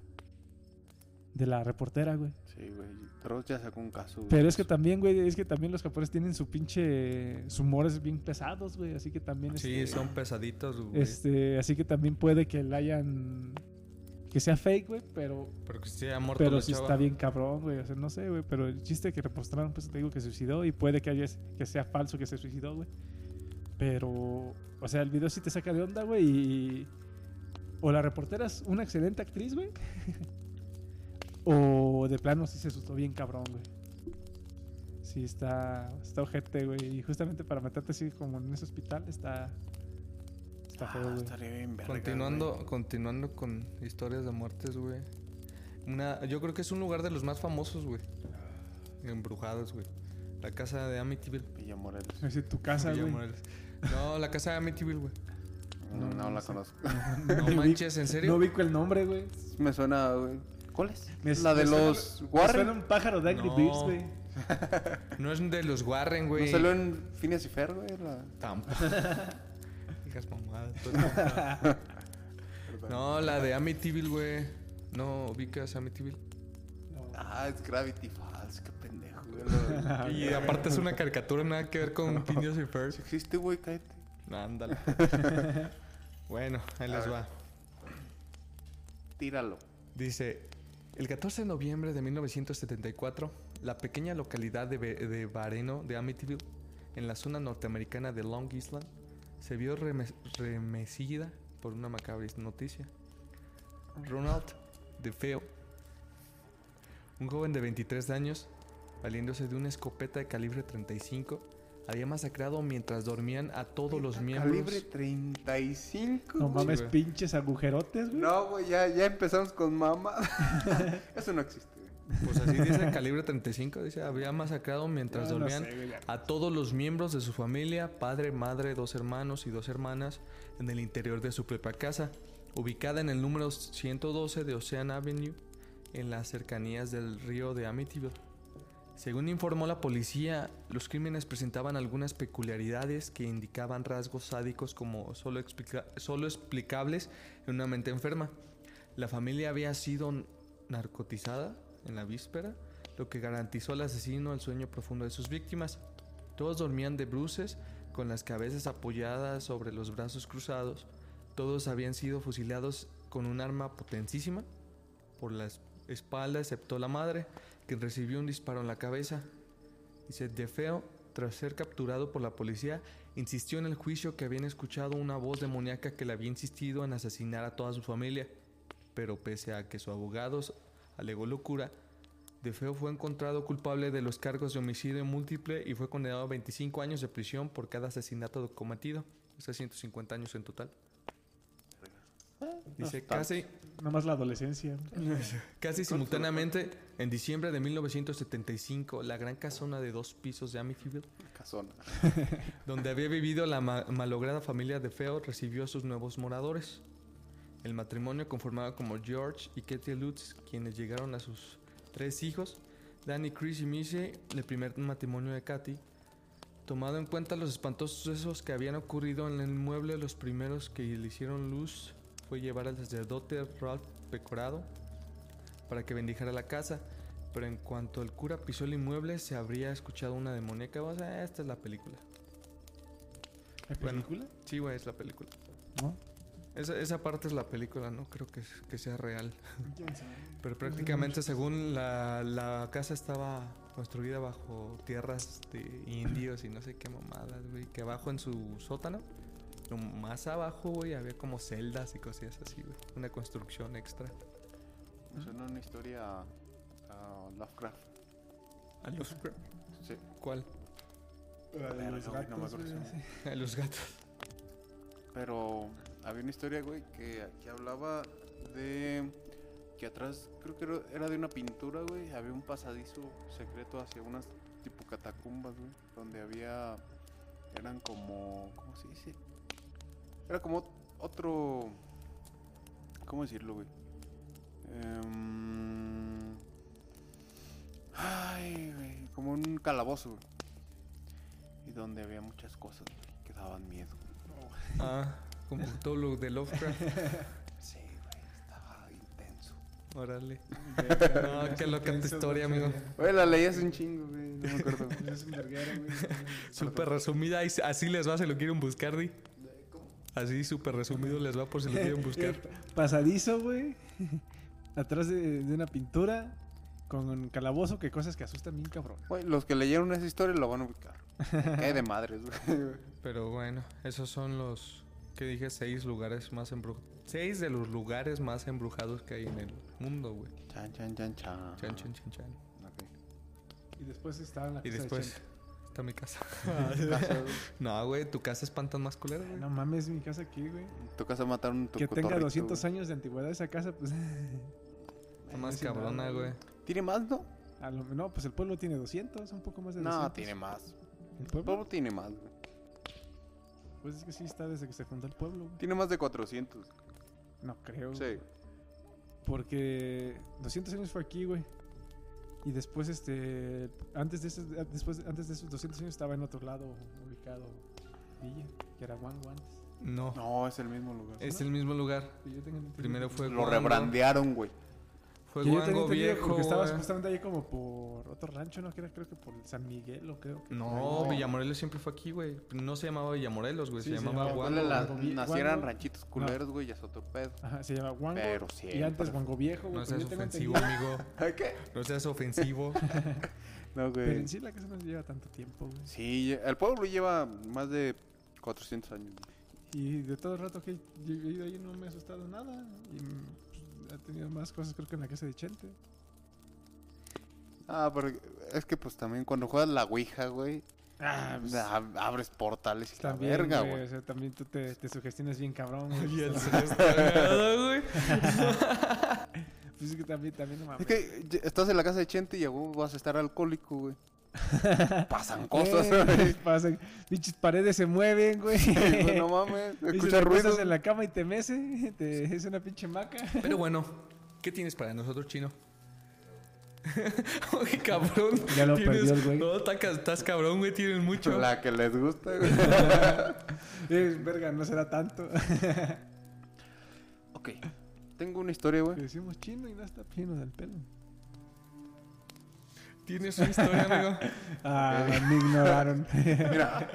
de la reportera, güey. Sí, güey. Dross ya sacó un caso. güey. Pero es que también, güey, es que también los japoneses tienen su pinche. sus humores bien pesados, güey. Así que también. Sí, este, son pesaditos, güey. Este, así que también puede que la hayan. Que sea fake, güey, pero Pero que sí ha muerto pero la sí está bien cabrón, güey. O sea, no sé, güey. Pero el chiste que repostraron, pues te digo que se suicidó. Y puede que, haya, que sea falso que se suicidó, güey. Pero, o sea, el video sí te saca de onda, güey. Y. O la reportera es una excelente actriz, güey. o de plano sí se asustó bien cabrón, güey. Sí, está, está ojete, güey. Y justamente para meterte así como en ese hospital está. Está Ah, feo, estaría bien verga, Continuando, güey. continuando con historias de muertes, güey. Una, yo creo que es un lugar de los más famosos, güey. Embrujados, güey. La casa de Amityville. Villa Morelos. Es tu casa, Villa güey. Morelos. No, la casa de Amityville, güey. No, no, no la sé. conozco. No manches, ¿en serio? No ubico el nombre, güey. Me suena, güey. ¿Cuál es? Me- la de me suena- los Me suena Warren. un pájaro de Angry No. Birds, güey. No es de los Warren, ¿No güey. salió en Phineas y Fer, güey? La... Tampoco. Digas mamadas. tú no. La de Amityville, güey. No ubicas Amityville. Ah, es Gravity Falls. Qué pendejo, güey. Y aparte es una caricatura, nada que ver con y Ferb. Si existe, güey, cállate. Ándale. bueno, ahí les va. Tíralo. Dice, el 14 de noviembre de 1974, la pequeña localidad de, Be- de Bareno de Amityville, en la zona norteamericana de Long Island, se vio reme- remecida por una macabra noticia. Ronald DeFeo, un joven de 23 años, valiéndose de una escopeta de calibre 35, había masacrado mientras dormían a todos los miembros. Calibre 35. No mames, güey. pinches agujerotes, güey. No, güey, ya, ya empezamos con mamá. Eso no existe. Pues así dice el calibre 35, dice, había masacrado mientras Ah, no dormían sé, a todos los miembros de su familia, padre, madre, dos hermanos y dos hermanas, en el interior de su propia casa, ubicada en el número 112 de Ocean Avenue, en las cercanías del río de Amityville. Según informó la policía, los crímenes presentaban algunas peculiaridades que indicaban rasgos sádicos como solo, explica- solo explicables en una mente enferma. La familia había sido narcotizada en la víspera, lo que garantizó al asesino el sueño profundo de sus víctimas. Todos dormían de bruces, con las cabezas apoyadas sobre los brazos cruzados. Todos habían sido fusilados con un arma potentísima por la es- espalda, excepto la madre, quien recibió un disparo en la cabeza. Dice, De Feo, tras ser capturado por la policía, insistió en el juicio que habían escuchado una voz demoníaca que le había insistido en asesinar a toda su familia. Pero pese a que su abogado alegó locura, De Feo fue encontrado culpable de los cargos de homicidio múltiple y fue condenado a 25 años de prisión por cada asesinato cometido. O sea, 150 años en total. Dice, casi, Nomás la adolescencia. Casi simultáneamente, en diciembre de 1975, la gran casona de dos pisos de Amityville, Casona. donde había vivido la ma- malograda familia de Feo, recibió a sus nuevos moradores. El matrimonio conformado como George y Katie Lutz, quienes llegaron a sus tres hijos, Danny, Chris y Missy, el primer matrimonio de Katy. Tomado en cuenta los espantosos sucesos que habían ocurrido en el inmueble, los primeros que le hicieron luz fue llevar al sacerdote Ralph Pecorado para que bendijera la casa. Pero en cuanto el cura pisó el inmueble, se habría escuchado una demoníaca voz. "Ah, esta es la película. ¿Hay Bueno. película? Sí, güey, es la película. ¿No? Esa, esa parte es la película, no creo que, que sea real. ¿Quién sabe? Pero prácticamente según la, la casa estaba construida bajo tierras de indios y no sé qué mamadas, güey. Que abajo en su sótano, lo más abajo, güey, había como celdas y cosillas así, güey. Una construcción extra. Me suena una historia a, a Lovecraft. ¿A los, Sí. ¿Cuál? Verga, los güey, no me gatos. A los gatos. Pero había una historia, güey, que, que hablaba de que atrás, creo que era- de una pintura, güey. Había un pasadizo secreto hacia unas tipo catacumbas, güey. Donde había. Eran como. ¿Cómo se dice? Era como otro. ¿Cómo decirlo, güey? Em, ay, güey. Como un calabozo, güey. Y donde había muchas cosas, güey, que daban miedo. Ah, como todo lo de Lovecraft. Sí, güey, estaba intenso. Órale. No, qué loca tu historia, amigo. Güey, la leí hace un chingo, güey, no me acuerdo. Es un verguero, güey. Súper resumida, y así les va si lo quieren buscar, Di. Así súper resumido les va por si lo quieren buscar. Pasadizo, güey. Atrás de, de una pintura. Con un calabozo, que cosas que asustan bien cabrón. Güey, los que leyeron esa historia lo van a ubicar. Qué de madres, güey. Pero bueno, esos son los que dije seis lugares más embrujados. Seis de los lugares más embrujados que hay en el mundo, güey. Chan, chan, chan, chan. Chan, chan, chan, chan. Ok. Y después estaba la Y casa después está mi casa. Güey. no, güey, tu casa espantan más culero, güey. No mames, mi casa aquí, güey. Tu casa mataron tu Que tenga cotorrito, 200 güey. años de antigüedad esa casa, pues. Está más cabrona, nada, güey. ¿Tiene más, no? a lo- no, pues el pueblo tiene 200, un poco más de 200. No, tiene más. ¿El El pueblo? pueblo tiene más, güey. Pues es que sí está desde que se fundó el pueblo, güey. Tiene más de 400. No creo. Sí. Porque 200 años fue aquí, güey. Y después, este. Antes de, esos, después, antes de esos 200 años estaba en otro lado ubicado Villa, que era Juan Juan. No, No, es el mismo lugar. es el mismo lugar. Yo. Primero fue Lo rebrandearon, güey. Fue Que Guango Viejo. Porque estaba güey. justamente ahí como por otro rancho, ¿no? Que era creo que por San Miguel, o creo. que No, ahí. Villamorelos siempre fue aquí, güey. No se llamaba Villamorelos, güey. Sí, se, se llamaba Guango. Guango nacieran Guango- ranchitos culeros, güey, ya es otro pedo. Ajá, se llama Wango. Pero Y siempre antes fue- Wango Viejo, güey. No pero seas ofensivo, amigo. ¿Qué? No seas ofensivo. No, Pero güey. en sí la casa no lleva tanto tiempo, güey. Sí, el pueblo lleva más de 400 años. güey. Y de todo el rato que he vivido ahí no me ha asustado nada. Y ha tenido más cosas creo que en la casa de Chente. Ah, pero es que pues también cuando juegas la Ouija, güey, Ah, pues, ab- abres portales y la también, verga, güey. O sea, también tú te, te sugestionas bien cabrón, güey. Y el güey. Pues es que también, también no mames. Es que estás en la casa de Chente y vas a estar alcohólico, güey. Pasan cosas, Eh, güey. pasan, pinches paredes se mueven, güey. Pues, no mames, Y si escucha te ruido. acuestas en la cama y te mece, te es una pinche maca. Pero bueno, ¿qué tienes para nosotros, chino? Oye, cabrón. Ya lo tienes- perdió el güey. No, estás cabrón, güey. Tienes mucho. La que les gusta, güey. Eh, verga, no será tanto. ok, tengo una historia, güey. Le decimos chino y no está chino del pelo. Tienes una historia, amigo. Ah, me ignoraron. Mira.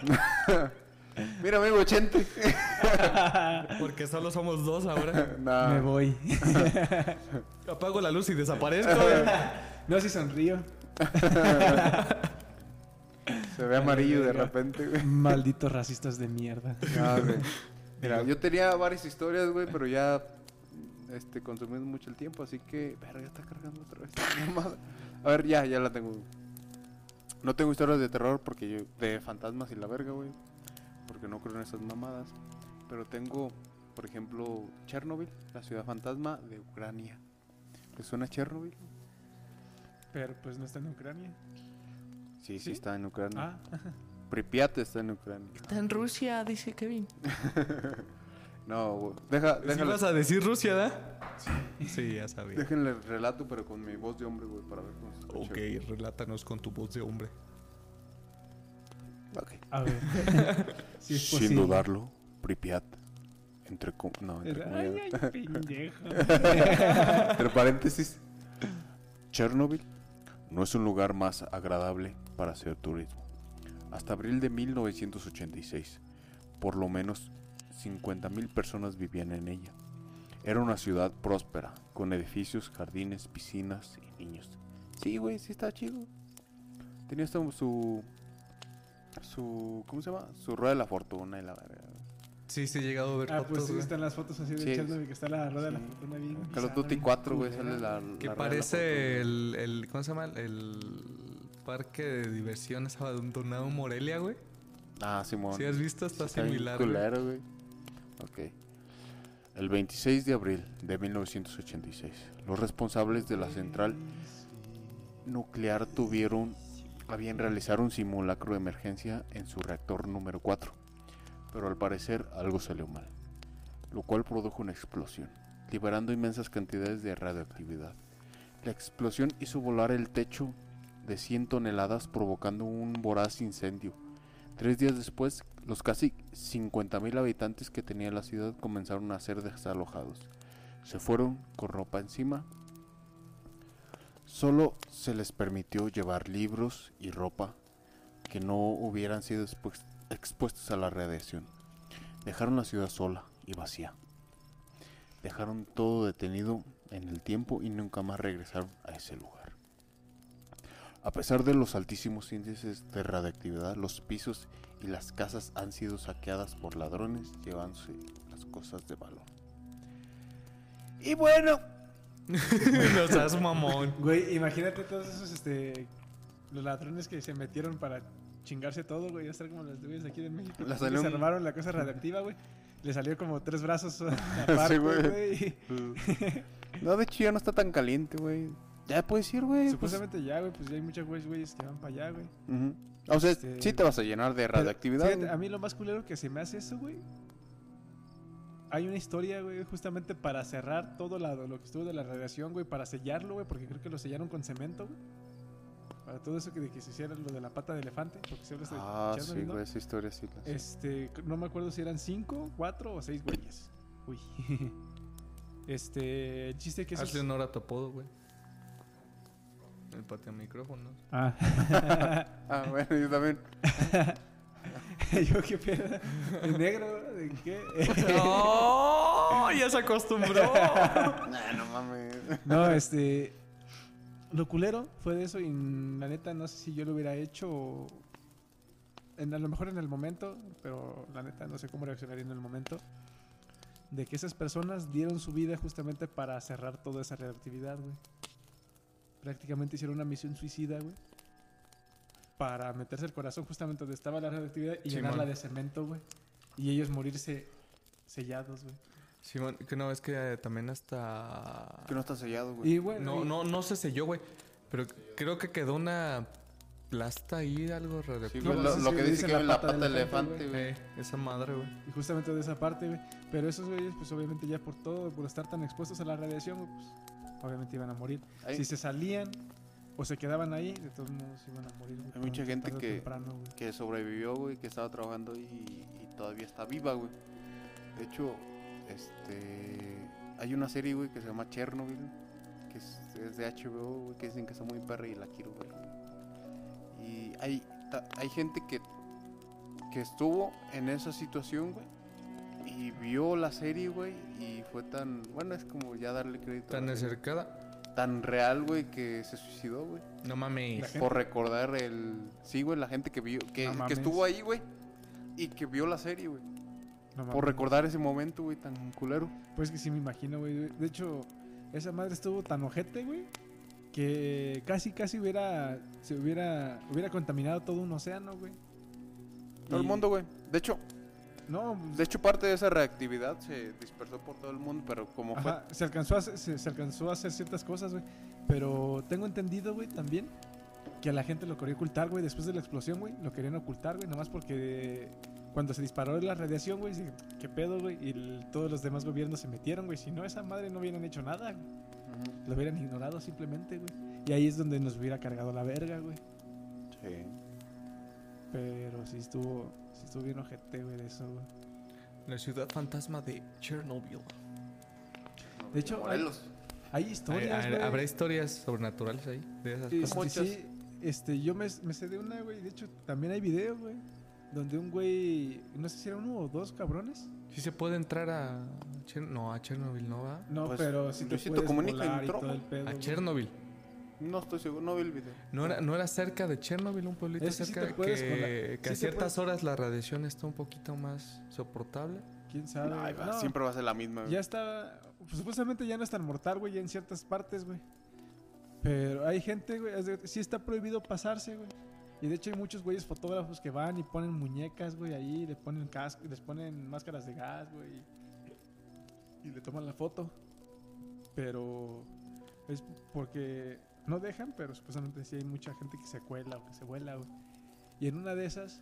Mira, amigo, 80. Porque solo somos dos ahora. Me voy. Apago la luz y desaparezco. güey. No, si sonrío. Se ve amarillo de repente, güey. Malditos racistas de mierda. Güey. Mira, yo tenía varias historias, güey, pero ya este, consumimos mucho el tiempo, así que. Verga, ya está cargando otra vez. A ver, ya, ya la tengo. No tengo historias de terror porque yo. de fantasmas y la verga, güey. Porque no creo en esas mamadas. Pero tengo, por ejemplo, Chernobyl, la ciudad fantasma de Ucrania. ¿Te suena Chernobyl? Pero pues no está en Ucrania. Sí, sí, ¿Sí? está en Ucrania. Ah, Pripyat está en Ucrania. Está en Rusia, dice Kevin. No, güey. Deja, ¿Sí déjale, vas a decir Rusia, da? Sí, ya sabía. déjenle el relato, pero con mi voz de hombre, güey, para ver cómo se escucha. Ok, relátanos con tu voz de hombre. Ok. a ver. si es Sin dudarlo, Pripyat. Entre, com- no, entre, Ay, ay, pendejo. entre paréntesis. Chernobyl no es un lugar más agradable para hacer turismo. Hasta abril de 1986, por lo menos 50.000 personas vivían en ella. Era una ciudad próspera, con edificios, jardines, piscinas y niños. Sí, güey, sí está chido. Tenía hasta su... Su... ¿Cómo se llama? Su rueda de la fortuna y la verga. Sí, sí, he llegado a ver Ah, fotos, pues sí, güey. están las fotos así de Sí. Chernobyl, que está la rueda de la fortuna bien. Call of Duty bien 4, güey, culera. sale la... Que la rueda de la parece el, el... ¿Cómo se llama? El parque de diversiones abandonado en Morelia, güey. Ah, Simón. Si has visto, está Está bien similar. güey. culero, güey. Ok. El 26 de abril de 1986, los responsables de la central nuclear tuvieron a bien realizar un simulacro de emergencia en su reactor número 4, pero al parecer algo salió mal, lo cual produjo una explosión, liberando inmensas cantidades de radioactividad. La explosión hizo volar el techo de 100 toneladas provocando un voraz incendio. Tres días después, los casi 50.000 habitantes que tenía la ciudad comenzaron a ser desalojados. Se fueron con ropa encima. Solo se les permitió llevar libros y ropa que no hubieran sido expues- expuestos a la radiación. Dejaron la ciudad sola y vacía. Dejaron todo detenido en el tiempo y nunca más regresaron a ese lugar. A pesar de los altísimos índices de radiactividad, los pisos y las casas han sido saqueadas por ladrones llevándose las cosas de valor. Y bueno, no seas mamón. Güey, imagínate todos esos, este... Los ladrones que se metieron para chingarse todo, güey. Ya estar como los güeyes de aquí de México. La salió un- armaron la cosa radiactiva, güey. Le salió como tres brazos aparte, güey. güey. no, de hecho ya no está tan caliente, güey. Ya puedes ir, güey. pues. Supuestamente ya, güey, pues ya hay muchos güeyes, güeyes que van para allá, güey. Ujú. O sea, Este- sí te vas a llenar de Pero, radioactividad. fíjate, a mí lo más culero que se me hace eso, güey. Hay una historia, güey, justamente para cerrar todo la- lo que estuvo de la radiación, güey, para sellarlo, güey, porque creo que lo sellaron con cemento, güey. Para todo eso que, de que se hiciera lo de la pata de elefante, porque se habla de Ah, sí, ¿no? güey, esa historia sí. la. Este, no me acuerdo si eran cinco, cuatro o seis güeyes. Uy. Este, el chiste que eso Hazle es- honor a tu apodo, güey. El patea micrófonos. Ah. Ah, bueno, yo también. Yo qué pedo. ¿El negro? ¿De qué? ¡Oh! Ya se acostumbró. Nah, no mames. No, este. Lo culero fue de eso y la neta no sé si yo lo hubiera hecho o- en, a lo mejor en el momento, pero la neta no sé cómo reaccionaría en el momento. De que esas personas dieron su vida justamente para cerrar toda esa radioactividad, güey. Prácticamente hicieron una misión suicida, güey. Para meterse el corazón justamente donde estaba la radioactividad y Simón. llenarla de cemento, güey. Y ellos morirse sellados, güey. Simón, que no, es que eh, también hasta... Que no está sellado, güey. Y bueno, No, y- no, no se selló, güey. Pero creo que quedó una aplasta ahí algo Sí, radioactivo. güey, No, lo, que dice que la la pata del elefante, elefante, güey. Eh, esa madre, güey. Y justamente de esa parte, güey. Pero esos güeyes, pues obviamente ya por todo, por estar tan expuestos a la radiación, güey, pues obviamente iban a morir. Si se salían o se quedaban ahí, de todos modos iban a morir. Hay mucha gente que- temprano, que sobrevivió, güey, que estaba trabajando y, y todavía está viva, güey. De hecho, este, hay una serie, güey, que se llama Chernobyl, que es, es de HBO, güey, que dicen que está muy perra y la quiero ver. güey. Y hay, ta- hay gente que, que estuvo en esa situación, güey, y vio la serie, güey, y fue tan, bueno, es como ya darle crédito. a Tan acercada. tan real, güey, que se suicidó, güey. No mames. Por recordar el. Sí, güey, la gente que vio. Que, No que mames. estuvo ahí, güey. Y que vio la serie, güey. No Por recordar ese momento, güey, tan culero. Pues que sí me imagino, güey. De hecho, esa madre estuvo tan ojete, güey, que casi, casi hubiera, se hubiera, hubiera contaminado todo un océano, güey. Todo el mundo, güey. De hecho, No, de hecho, parte de esa reactividad se dispersó por todo el mundo, pero como fue. Se alcanzó, a hacer, se, se alcanzó a hacer ciertas cosas, güey. Pero tengo entendido, güey, también que a la gente lo quería ocultar, güey. Después de la explosión, güey, lo querían ocultar, güey. Nomás porque cuando se disparó la radiación, güey, ¿qué pedo, güey? Y el- todos los demás gobiernos se metieron, güey. Si no, esa madre no hubieran hecho nada. Lo hubieran ignorado simplemente, güey. Y ahí es donde nos hubiera cargado la verga, güey. Sí. Pero sí estuvo, sí estuvo bien ojete, güey, de eso, güey. La ciudad fantasma de Chernobyl. De hecho, hay, Morelos. hay Hay- historias, hay-. ¿Habrá historias sobrenaturales ahí? De esas Sí, cosas. sí, sí, este, yo me, me sé de una, güey. De hecho, también hay video, güey. Donde un güey, no sé si era uno o dos cabrones. Sí se puede entrar a... Cher- No, a Chernobyl no va. No, Pues, pero si te Luisito puedes Comunica volar y entró, todo el pedo. A güey. No estoy seguro, no vi el video. ¿No era, ¿No era cerca de Chernobyl, un pueblito Es que sí cerca puedes que, que Sí a ciertas puedes- horas la radiación está un poquito más soportable? ¿Quién sabe? Ay, va, No, Siempre va a ser la misma, güey. Ya está, pues, supuestamente ya no es tan mortal, güey, ya en ciertas partes, güey. Pero hay gente, güey, es de- sí está prohibido pasarse, güey. Y de hecho hay muchos güeyes fotógrafos que van y ponen muñecas, güey, ahí, le ponen casco, les ponen máscaras de gas, güey. Y, y le toman la foto. Pero es porque no dejan, pero supuestamente sí hay mucha gente que se cuela o que se vuela, güey. Y en una de esas,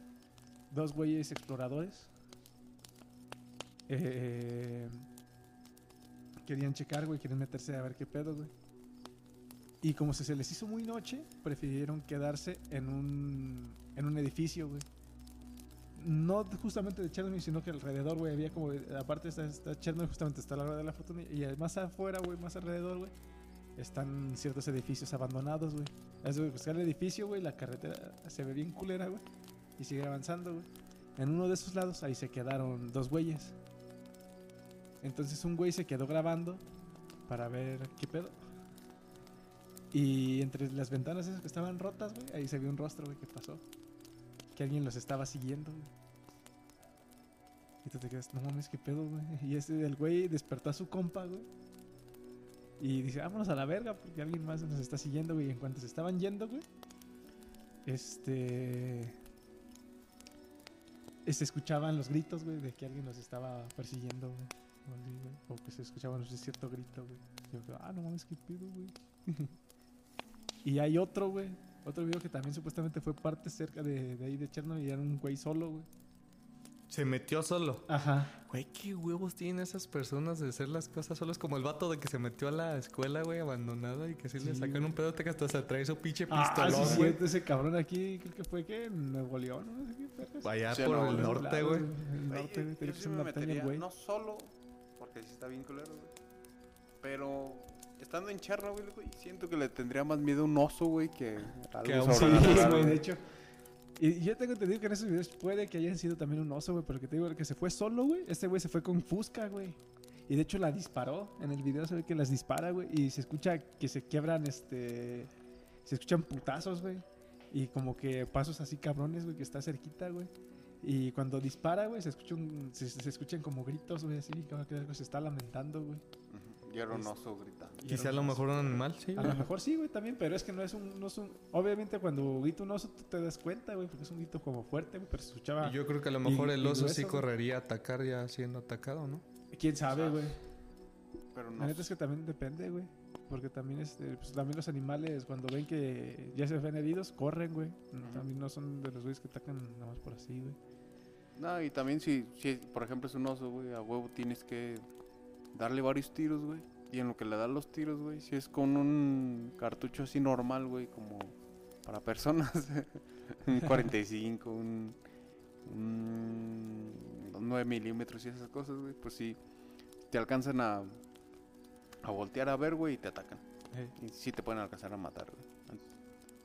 dos güeyes exploradores eh, querían checar, güey, querían meterse a ver qué pedo, güey. Y como se, les hizo muy noche, prefirieron quedarse en un, en un edificio, güey. No justamente de Chernobyl, sino que alrededor, güey, había como, aparte está, está Chernobyl, justamente está la hora de la foto, y más afuera, güey, más alrededor, güey, están ciertos edificios abandonados, güey. Es buscar el edificio, güey, la carretera se ve bien culera, güey, y sigue avanzando, güey. En uno de esos lados, ahí se quedaron dos güeyes. Entonces un güey se quedó grabando para ver qué pedo. Y entre las ventanas esas que estaban rotas, güey, ahí se vio un rostro, güey, que pasó. Que alguien los estaba siguiendo, güey. Y tú te quedas, no mames, qué pedo, güey. Y ese, el güey despertó a su compa, güey. Y dice, vámonos a la verga, porque alguien más nos está siguiendo, güey. Y en cuanto se estaban yendo, güey, este. Se escuchaban los gritos, güey, de que alguien los estaba persiguiendo, güey. O que se escuchaba no cierto grito, güey. Yo, ah, no mames, qué pedo, güey. y hay otro, güey. Otro video que también supuestamente fue parte cerca de, de ahí de Chernobyl y era un güey solo, güey. Se metió solo. Ajá. Güey, qué huevos tienen esas personas de hacer las cosas solos. Como el vato de que se metió a la escuela, güey, abandonada y que sí, le Sí, sacan güey. un pedote que hasta se trae su pinche Ah, pistolón, sí, güey. ese cabrón aquí, creo que fue que en Nuevo León, no sé qué perras. Allá Sí, por no, el norte, güey. El norte, yo sí me metería, no solo, porque sí está bien culero, güey. Pero estando en Chernobyl, güey, siento que le tendría más miedo a un oso, güey, que algo Que a un Sí, güey. de hecho. Y yo tengo entendido que en esos videos puede que hayan sido también un oso, güey, pero que te digo que se fue solo, güey. Este güey se fue con Fusca, güey. Y de hecho la disparó. En el video se ve que las dispara, güey. Y se escucha que se quiebran, este... Se escuchan putazos, güey. Y como que pasos así cabrones, güey, que está cerquita, güey. Y cuando dispara, güey, se, escucha un- se, se escuchan como gritos, güey, así, como que algo se está lamentando, güey. Y era un oso gritando. Quizá a lo mejor un animal, sí. A lo mejor sí, güey, también, pero es que no es un, no es un... Obviamente cuando grita un oso tú te das cuenta, güey, porque es un grito como fuerte, güey, pero se escuchaba... Y yo creo que a lo mejor Y- el oso grueso, sí correría a atacar ya siendo atacado, ¿no? ¿Quién sabe, güey? Pero La no. neta es que también depende, güey. porque también, este, pues, también los animales, cuando ven que ya se ven heridos, corren, güey. También no son de los güeyes que atacan nada más por así, güey. No, y también si, si, por ejemplo, es un oso, güey, a huevo tienes que darle varios tiros, güey. Y en lo que le das los tiros, güey, si es con un cartucho así normal, güey, como para personas, un 45, un, un 9 milímetros y esas cosas, güey, pues sí, te alcanzan a, a voltear a ver, güey, y te atacan. Y sí te pueden alcanzar a matar, güey.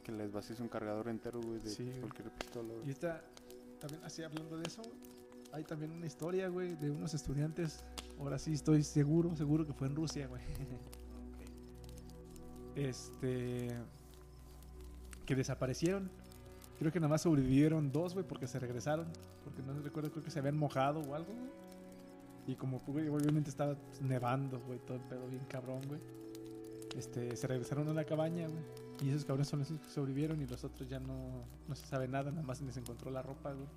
Que les vacíes un cargador entero, güey, de Sí, güey. cualquier pistola, güey. Y esta, también así hablando de eso, hay también una historia, güey, de unos estudiantes. Ahora sí estoy seguro, seguro que fue en Rusia, güey. Este. Que desaparecieron. Creo que nada más sobrevivieron dos, güey, porque se regresaron. Porque no recuerdo, creo que se habían mojado o algo, güey. Y como, güey, obviamente estaba nevando, güey, todo el pedo bien cabrón, güey. Este, se regresaron a la cabaña, güey. Y esos cabrones son los que sobrevivieron y los otros ya no, no se sabe nada, nada más les encontró la ropa, güey.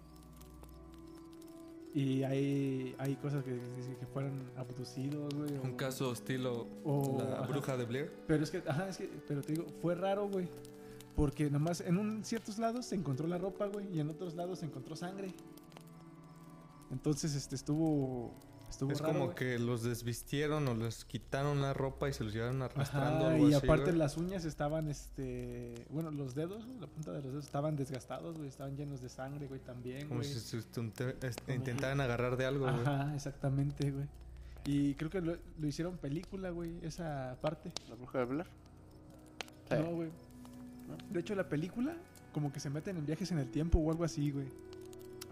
Y hay, hay cosas que que fueron abducidos, güey. o- Un caso estilo o- la ajá. bruja de Blair. Pero es que, ajá, es que, pero te digo, fue raro, güey. Porque nada más en un, ciertos lados se encontró la ropa, güey, y en otros lados se encontró sangre. Entonces, este, estuvo, estuvo Es raro, como que los desvistieron o les quitaron la ropa y se los llevaron arrastrando. Ajá, algo y así, aparte las uñas estaban, este, bueno, los dedos, la punta de los dedos estaban desgastados, güey, estaban llenos de sangre, güey, también, Como güey. si se estunte- est- Como intentaran agarrar de algo, güey. Ajá, exactamente, güey. Y creo que lo, lo hicieron película, güey, esa parte. ¿La bruja de Blair? Sí. No, güey. De hecho, la película, como que se meten en viajes en el tiempo o algo así, güey.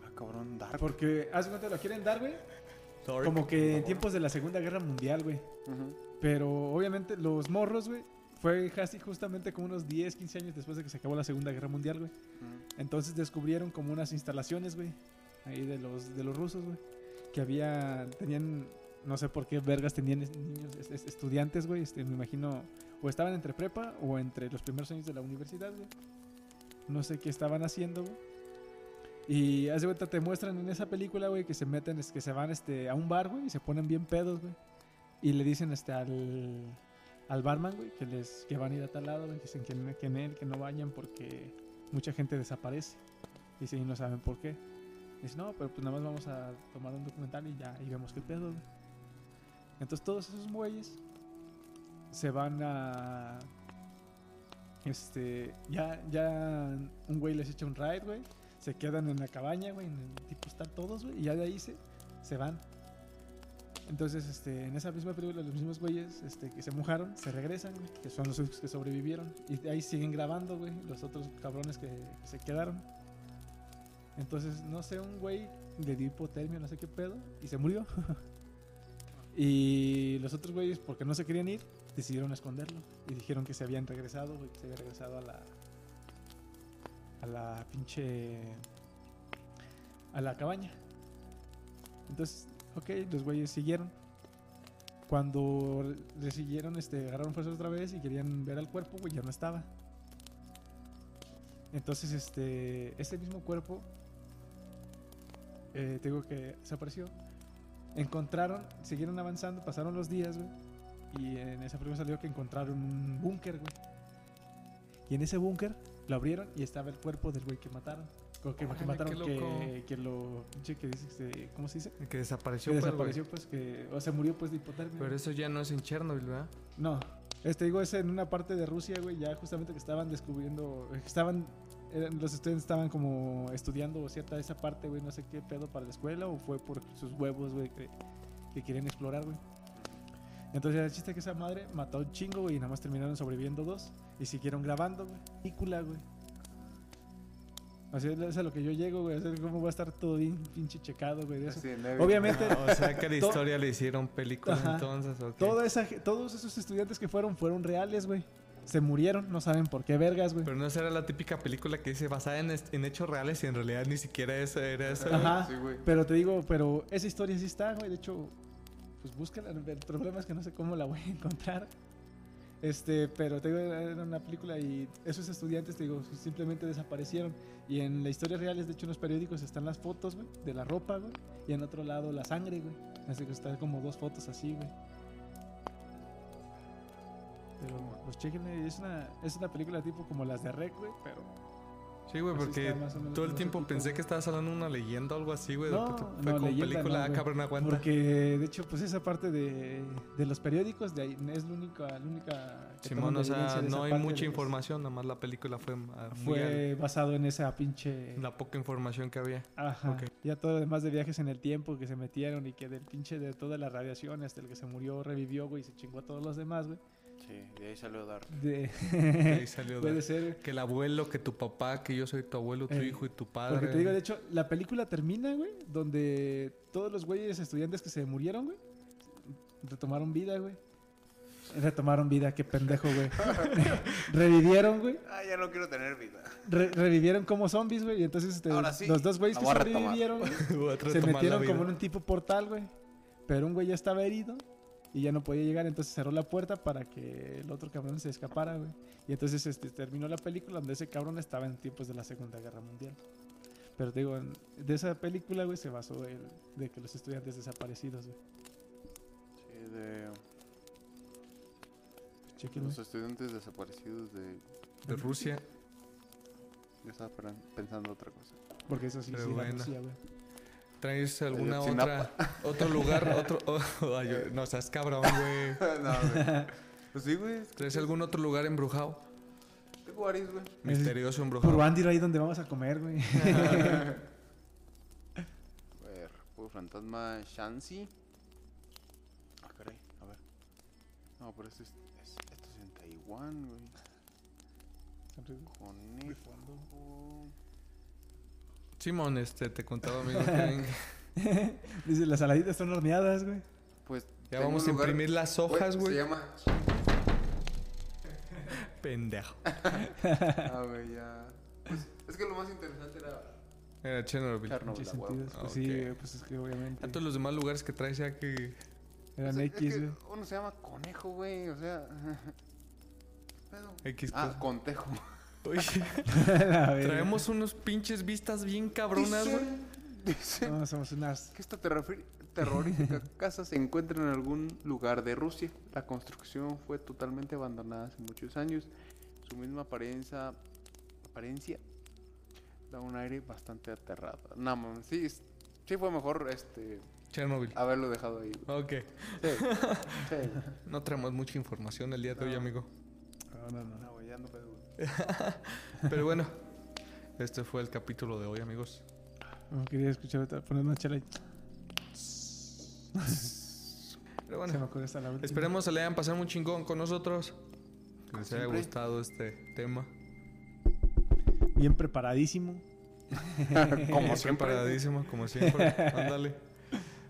Ah, cabrón, Dark. Porque, haz de cuenta, lo quieren dar, güey. Dark. Como que en tiempos de la Segunda Guerra Mundial, güey. Pero obviamente los morros, güey, fue casi justamente como unos 10, 15 años después de que se acabó la Segunda Guerra Mundial, güey. Entonces descubrieron como unas instalaciones, güey, ahí de los, de los rusos, güey, que había, tenían, no sé por qué vergas tenían niños, es- es- estudiantes, güey, este, me imagino, o estaban entre prepa o entre los primeros años de la universidad, güey. No sé qué estaban haciendo, güey. Y haz de cuenta, te muestran en esa película, güey, que se meten, es que se van este, a un bar, güey, y se ponen bien pedos, güey. Y le dicen este, al, al barman, güey, que, les, que van a ir a tal lado, güey, dicen que, que, en él, que no vayan porque mucha gente desaparece. Dicen y no saben por qué. Dice, no, pero pues nada más vamos a tomar un documental y ya, y vemos qué pedo. güey". Entonces todos esos güeyes se van a... Este, ya, ya un güey les echa un ride, güey. Se quedan en la cabaña, güey, en el tipo están todos, güey, y ya de ahí se, se van. Entonces, este, en esa misma película, los mismos güeyes este, que se mojaron, se regresan, güey, que son los que sobrevivieron. Y de ahí siguen grabando, güey, los otros cabrones que se quedaron. Entonces, no sé, un güey le dio hipotermia, no sé qué pedo, y se murió. y los otros güeyes, porque no se querían ir, decidieron esconderlo. Y dijeron que se habían regresado, güey, que se había regresado a la. A la pinche. a la cabaña. Entonces, ok, los güeyes siguieron. Cuando le siguieron, este, agarraron fuerzas otra vez y querían ver al cuerpo, güey, ya no estaba. Entonces, este, ese mismo cuerpo, eh, te digo que desapareció. Encontraron, siguieron avanzando, pasaron los días, güey. Y en esa película salió que encontraron un búnker, güey. Y en ese búnker lo abrieron y estaba el cuerpo del güey que mataron. O que, que Órale, mataron, qué que, que lo. que dice, este, ¿Cómo se dice? Que desapareció, Que pues, desapareció, pues, que. O se murió, pues, de hipotermia. Pero eso ya no es en Chernobyl, ¿verdad? No, este digo, es en una parte de Rusia, güey, ya justamente que estaban descubriendo, eh, que estaban, eran- los estudiantes estaban como estudiando cierta esa parte, güey, no sé qué pedo para la escuela o fue por sus huevos, güey, que, que querían explorar, güey. Entonces el chiste es que esa madre mató a un chingo, güey, y nada más terminaron sobreviviendo dos y siguieron grabando, güey. Película, güey. Así es a lo que yo llego, güey, a ver cómo va a estar todo bien pinche checado, güey, de eso. Así, nueve- Obviamente, O sea que la To- historia le hicieron película Ajá. entonces, esa, todos esos estudiantes que fueron, fueron reales, güey. Se murieron, no saben por qué vergas, güey. Pero no será la típica película que dice basada en, hechos reales y en realidad ni siquiera eso era eso. Ajá. Sí, güey. Pero te digo, pero esa historia sí está, güey. De hecho, pues búscala. El problema es que no sé cómo la voy a encontrar. Este, pero te era una película y esos estudiantes, te digo, simplemente desaparecieron. Y en la historia real, de hecho, en los periódicos están las fotos, güey, de la ropa, güey. Y en otro lado la sangre, güey. Así que están como dos fotos así, güey. Pero pues chequenle, es una, es una película tipo como las de Rec, güey, pero... Sí, güey, porque todo el tiempo pensé que estabas hablando de una leyenda o algo así, güey. No, fue como leyenda película, no, ah, cabrón, aguanta. Porque de hecho, pues esa parte de, de los periódicos de ahí es la única, la única Simón, o sea, no hay mucha información, nada más la película fue ah, Fue basado en esa pinche. la poca información que había. Ajá. ok. Ya todo lo demás de viajes en el tiempo que se metieron y que del pinche de toda la radiación hasta el que se murió revivió, güey, y se chingó a todos los demás, güey. Sí, de ahí salió Dark. De... De ahí salió Puede de- ser. que el abuelo, que tu papá, que yo soy tu abuelo, tu Eh, hijo y tu padre. Porque te digo, de hecho, la película termina, güey, donde todos los güeyes estudiantes que se murieron, güey, retomaron vida, güey. Retomaron vida, qué pendejo, güey. Revivieron, güey. Ah, ya no quiero tener vida. Re- revivieron como zombies, güey. Y entonces este, Ahora sí, los dos güeyes que güey, se retomar la metieron como en un tipo portal, güey. Pero un güey ya estaba herido y ya no podía llegar, entonces cerró la puerta para que el otro cabrón se escapara, güey. Y entonces este, terminó la película donde ese cabrón estaba en tiempos de la Segunda Guerra Mundial. Pero te digo, en- de esa película, güey, se basó el, de que los estudiantes desaparecidos, güey. Sí, de Chequenlo. los estudiantes desaparecidos de... De Rusia. Yo estaba pe- pensando otra cosa. Porque eso sí, Pero sí, la bueno. Lucía, güey. ¿Traes alguna otra, otro lugar? otro, oh, ay, no seas cabrón, güey. no, güey. Pues sí, güey. ¿Traes algún otro lugar embrujado? Tengo varios, güey. Misterioso embrujado. Andiro ahí donde vamos a comer, güey. A ver, Puro fantasma Shanxi. Ah, caray, a ver. No, pero este es, es- esto es en Taiwán, güey. Conejo. Simón, este, te contaba, amigo, que Dice, las saladitas son horneadas, güey. Pues ya vamos a imprimir las hojas, Se güey. llama. Pendejo. Ah, güey, ya. Pues, es que lo más interesante era Era Chernobyl. Chernobyl, Muchos sentidos. Pues sí, Ok. güey, pues es que obviamente A todos los demás lugares que traes ya que... eran Pues, es X, que güey. uno se llama conejo, güey, o sea. ¿Qué pedo? X Ah, cosa. contejo. Oye, traemos unos pinches vistas bien cabronas, güey. Dicen No, somos unas... que esta terror- terrorífica casa se encuentra en algún lugar de Rusia. La construcción fue totalmente abandonada hace muchos años. Su misma apariencia, apariencia da un aire bastante aterrado. No, mames, sí, sí fue mejor este Chernobyl. haberlo dejado ahí. güey. Ok. Sí, sí. No traemos mucha información el día de hoy, amigo. No, no, no. Pero bueno, este fue el capítulo de hoy, amigos. No quería escuchar otra, poner una chela y... Pero Se me bueno, la última. esperemos se le hayan pasado muy chingón con nosotros. Que les haya gustado este tema. Bien preparadísimo. Como siempre. Preparadísimo, como siempre. Ándale.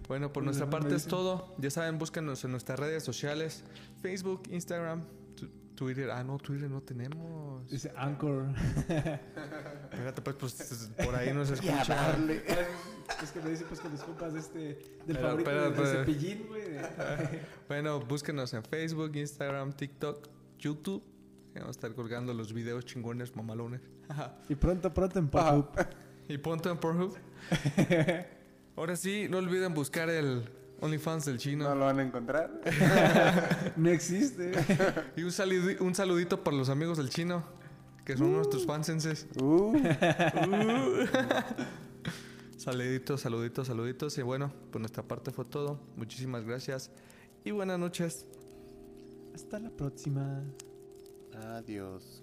Bueno, por nuestra parte es todo. Ya saben, búscanos en nuestras redes sociales: Facebook, Instagram, Twitter. Ah, no, Twitter no tenemos. Dice Anchor. Espérate, pues, pues por ahí nos escucha. es que me dice pues los compas de este... Del Pero, favorito pero, de- de pero- Cepillín, güey. Bueno, búsquenos en Facebook, Instagram, TikTok, YouTube. Vamos a estar colgando los videos chingones, mamalones. Y pronto, pronto en Pornhub. y punto en Pornhub. Ahora sí, no olviden buscar el OnlyFans del chino. No lo van a encontrar. No existe. Y un, saludi- un saludito para los amigos del chino, que son nuestros fansenses. Uh, Saluditos, saluditos, saluditos. Y bueno, por nuestra parte fue todo. Muchísimas gracias y buenas noches. Hasta la próxima. adiós.